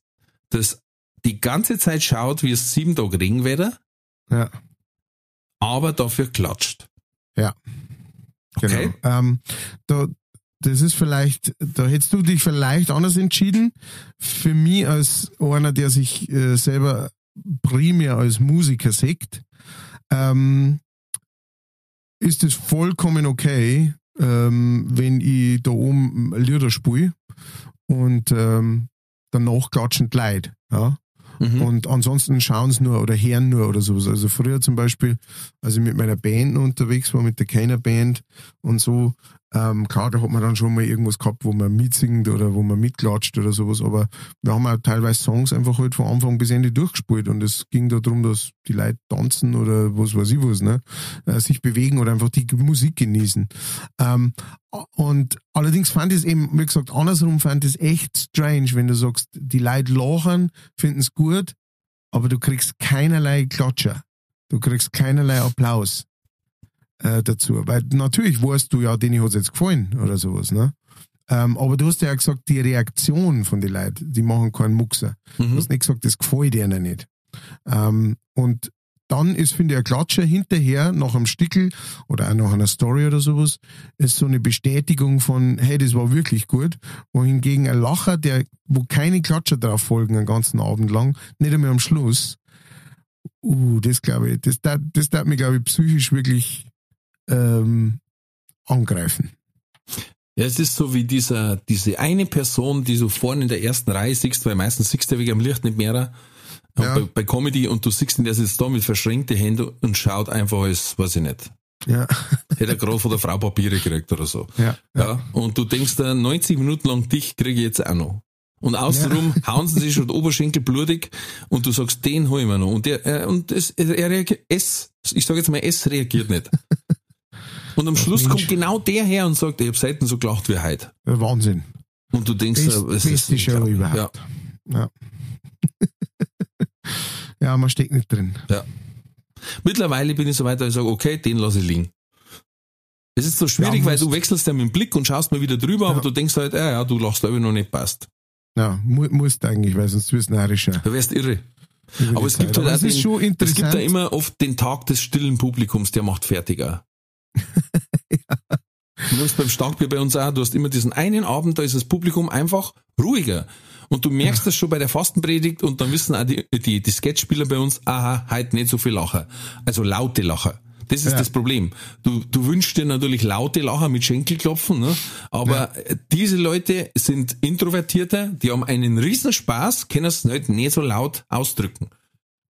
das die ganze Zeit schaut, wie es sieben Tage Regenwetter, Ja. aber dafür klatscht. Genau. Okay. Ähm, da, das ist vielleicht, da hättest du dich vielleicht anders entschieden. Für mich als einer, der sich äh, selber primär als Musiker sieht, ähm, ist es vollkommen okay, ähm, wenn ich da oben Lieder spiele und ähm, danach klatschen die Leute. Ja? Mhm. Und ansonsten schauen sie nur oder hören nur oder sowas. Also früher zum Beispiel, als ich mit meiner Band unterwegs war, mit der Keiner Band und so, ähm, klar, da hat man dann schon mal irgendwas gehabt, wo man mitsingt oder wo man mitklatscht oder sowas, aber wir haben auch teilweise Songs einfach halt von Anfang bis Ende durchgespielt und es ging da darum, dass die Leute tanzen oder was weiß ich was, ne, äh, sich bewegen oder einfach die Musik genießen. Ähm, und allerdings fand ich es eben, wie gesagt, andersrum fand ich es echt strange, wenn du sagst, die Leute lachen, finden es gut, aber du kriegst keinerlei Klatscher. Du kriegst keinerlei Applaus äh, dazu. Weil natürlich weißt du ja, denen hat es jetzt gefallen oder sowas, ne? Ähm, aber du hast ja auch gesagt, die Reaktion von den Leuten, die machen keinen Muxer. Du Mhm. hast nicht gesagt, das gefällt denen nicht. Ähm, und dann ist, finde ich, ein Klatscher hinterher nach einem Stickel oder auch nach einer Story oder sowas, ist so eine Bestätigung von, hey, das war wirklich gut. Wohingegen ein Lacher, der, wo keine Klatscher drauf folgen, den ganzen Abend lang, nicht einmal am Schluss, uh, das glaube ich, das darf, das darf mich, glaube ich, psychisch wirklich ähm, angreifen. Ja, es ist so wie dieser, diese eine Person, die du vorne in der ersten Reihe siehst, weil meistens siehst du ja wegen am Licht nicht mehr, ja. bei, bei, Comedy und du siehst ihn, der sitzt da mit verschränkten Händen und schaut einfach als, weiß ich nicht. Ja. <laughs> Hätte er gerade von der Frau Papiere gekriegt oder so. Ja. ja. Und du denkst da, 90 Minuten lang dich kriege ich jetzt auch noch. Und außenrum ja. hauen sie sich schon Oberschenkel blutig und du sagst, den hol ich mir noch. Und der, äh, und es, er reagiert, es, ich sage jetzt mal, es reagiert nicht. Und am Schluss kommt genau der her und sagt, ich habe selten so gelacht wie heute. Wahnsinn. Und du denkst, Best, es ist die Show überhaupt. Ja. Ja. <laughs> ja, man steckt nicht drin. Ja. Mittlerweile bin ich so weit, dass ich sage, okay, den lasse ich liegen. Es ist so schwierig, ja, weil du wechselst ja mit dem Blick und schaust mal wieder drüber, ja. aber du denkst halt, ja, ja, du lachst, aber noch nicht passt. Ja, mu musst eigentlich, weil sonst wirst du narrischer. Du wärst irre. Aber es gibt, halt auch den, es gibt da immer oft den Tag des stillen Publikums, der macht fertiger. <laughs> ja. Du nimmst beim Starkbier bei uns auch, du hast immer diesen einen Abend, da ist das Publikum einfach ruhiger. Und du merkst ja. das schon bei der Fastenpredigt und dann wissen auch die, die, die Sketchspieler bei uns, aha, heute nicht so viel Lacher. Also laute Lacher. Das ist ja. das Problem. Du, du wünschst dir natürlich laute Lacher mit Schenkelklopfen, ne? aber ja. diese Leute sind Introvertierte, die haben einen riesen Spaß, können es nicht, nicht so laut ausdrücken.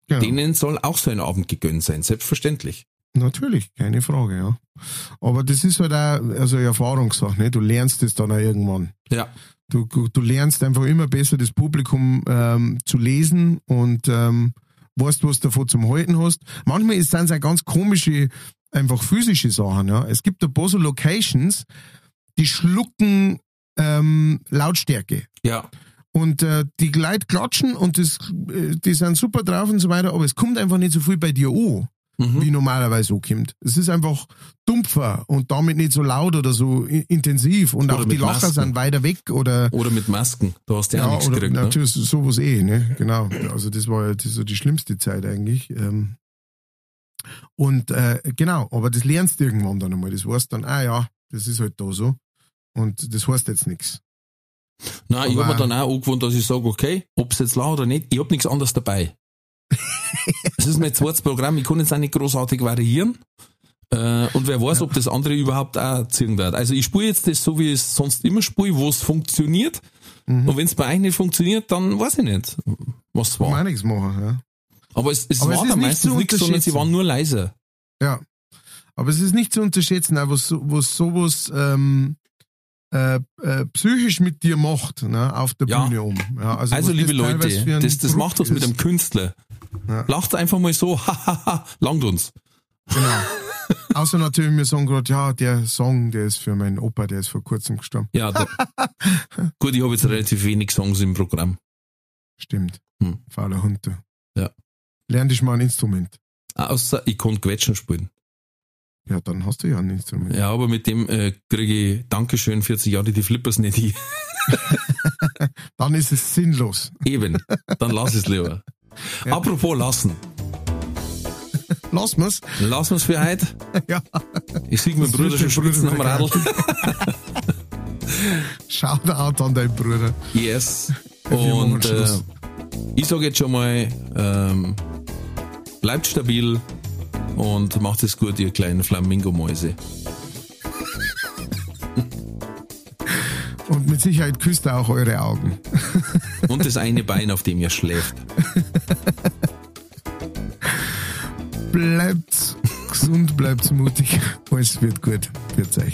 Genau. Denen soll auch so ein Abend gegönnt sein, selbstverständlich. Natürlich, keine Frage, ja. Aber das ist halt auch also eine Erfahrungssache, ne? Du lernst es dann auch irgendwann. Ja. Du, du lernst einfach immer besser das Publikum ähm, zu lesen und ähm, weißt, was du davon zum Halten hast. Manchmal sind es auch ganz komische, einfach physische Sachen. Ja. Es gibt ein paar so Locations, die schlucken ähm, Lautstärke. Ja. Und äh, die Leute klatschen und das, äh, die sind super drauf und so weiter, aber es kommt einfach nicht so viel bei dir an mhm. wie normalerweise so kommt. Es ist einfach dumpfer und damit nicht so laut oder so intensiv und oder auch die Lacher sind weiter weg oder oder mit Masken. Da hast du ja, auch nichts oder, gekriegt. Ne? Natürlich ne? sowas eh, ne? Genau. Also das war ja so die schlimmste Zeit eigentlich. Ähm. Und äh, genau, aber das lernst du irgendwann dann einmal. Das weißt dann, ah ja, das ist halt da so. Und das heißt jetzt nichts. Nein, ich habe mir dann auch angewohnt, dass ich sage, okay, ob es jetzt laut oder nicht, ich habe nichts anderes dabei. <laughs> Es ist mein zweites Programm, ich kann jetzt auch nicht großartig variieren. Äh, und wer weiß, ob das andere überhaupt auch ziehen wird. Also ich spiele jetzt das so, wie ich es sonst immer spiele, wo es funktioniert. Mhm. Und wenn es bei euch nicht funktioniert, dann weiß ich nicht, was es war. Kann nichts machen, ja. Aber es, es Aber war es dann meistens nichts, sondern sie waren nur leise. Ja. Aber es ist nicht zu unterschätzen, was, was sowas ähm, äh, äh, psychisch mit dir macht, ne, auf der ja. Bühne um. Ja, also, also liebe Leute, das, das macht was mit einem Künstler. Ja. Lacht einfach mal so, <laughs> hahaha, langt uns. Genau. Außer natürlich, wir sagen gerade, ja, der Song, der ist für meinen Opa, der ist vor kurzem gestorben. Ja, da, <laughs> gut, ich habe jetzt relativ wenig Songs im Programm. Stimmt. Hm. Fauler Hund. Du. Ja. Lern dich mal ein Instrument. Außer ich kann Quetschen spielen. Ja, dann hast du ja ein Instrument. Ja, aber mit dem äh, kriege ich Dankeschön 40 Jahre die Flippers nicht hin. <laughs> dann ist es sinnlos. Eben, dann lass es lieber. Ja. Apropos lassen. <laughs> Lassen wir's. Lassen wir's für heute. <laughs> ja. Ich sehe meinen Bruder schon schwitzen am Radl. <laughs> Shoutout an deinen Bruder. Yes. Und äh, ich sage jetzt schon mal, ähm, bleibt stabil und macht es gut, ihr kleinen Flamingo-Mäuse. Und mit Sicherheit küsst er auch eure Augen. <laughs> Und das eine Bein, auf dem ihr schläft. Bleibt gesund, bleibt mutig. Alles wird gut. Wird's euch.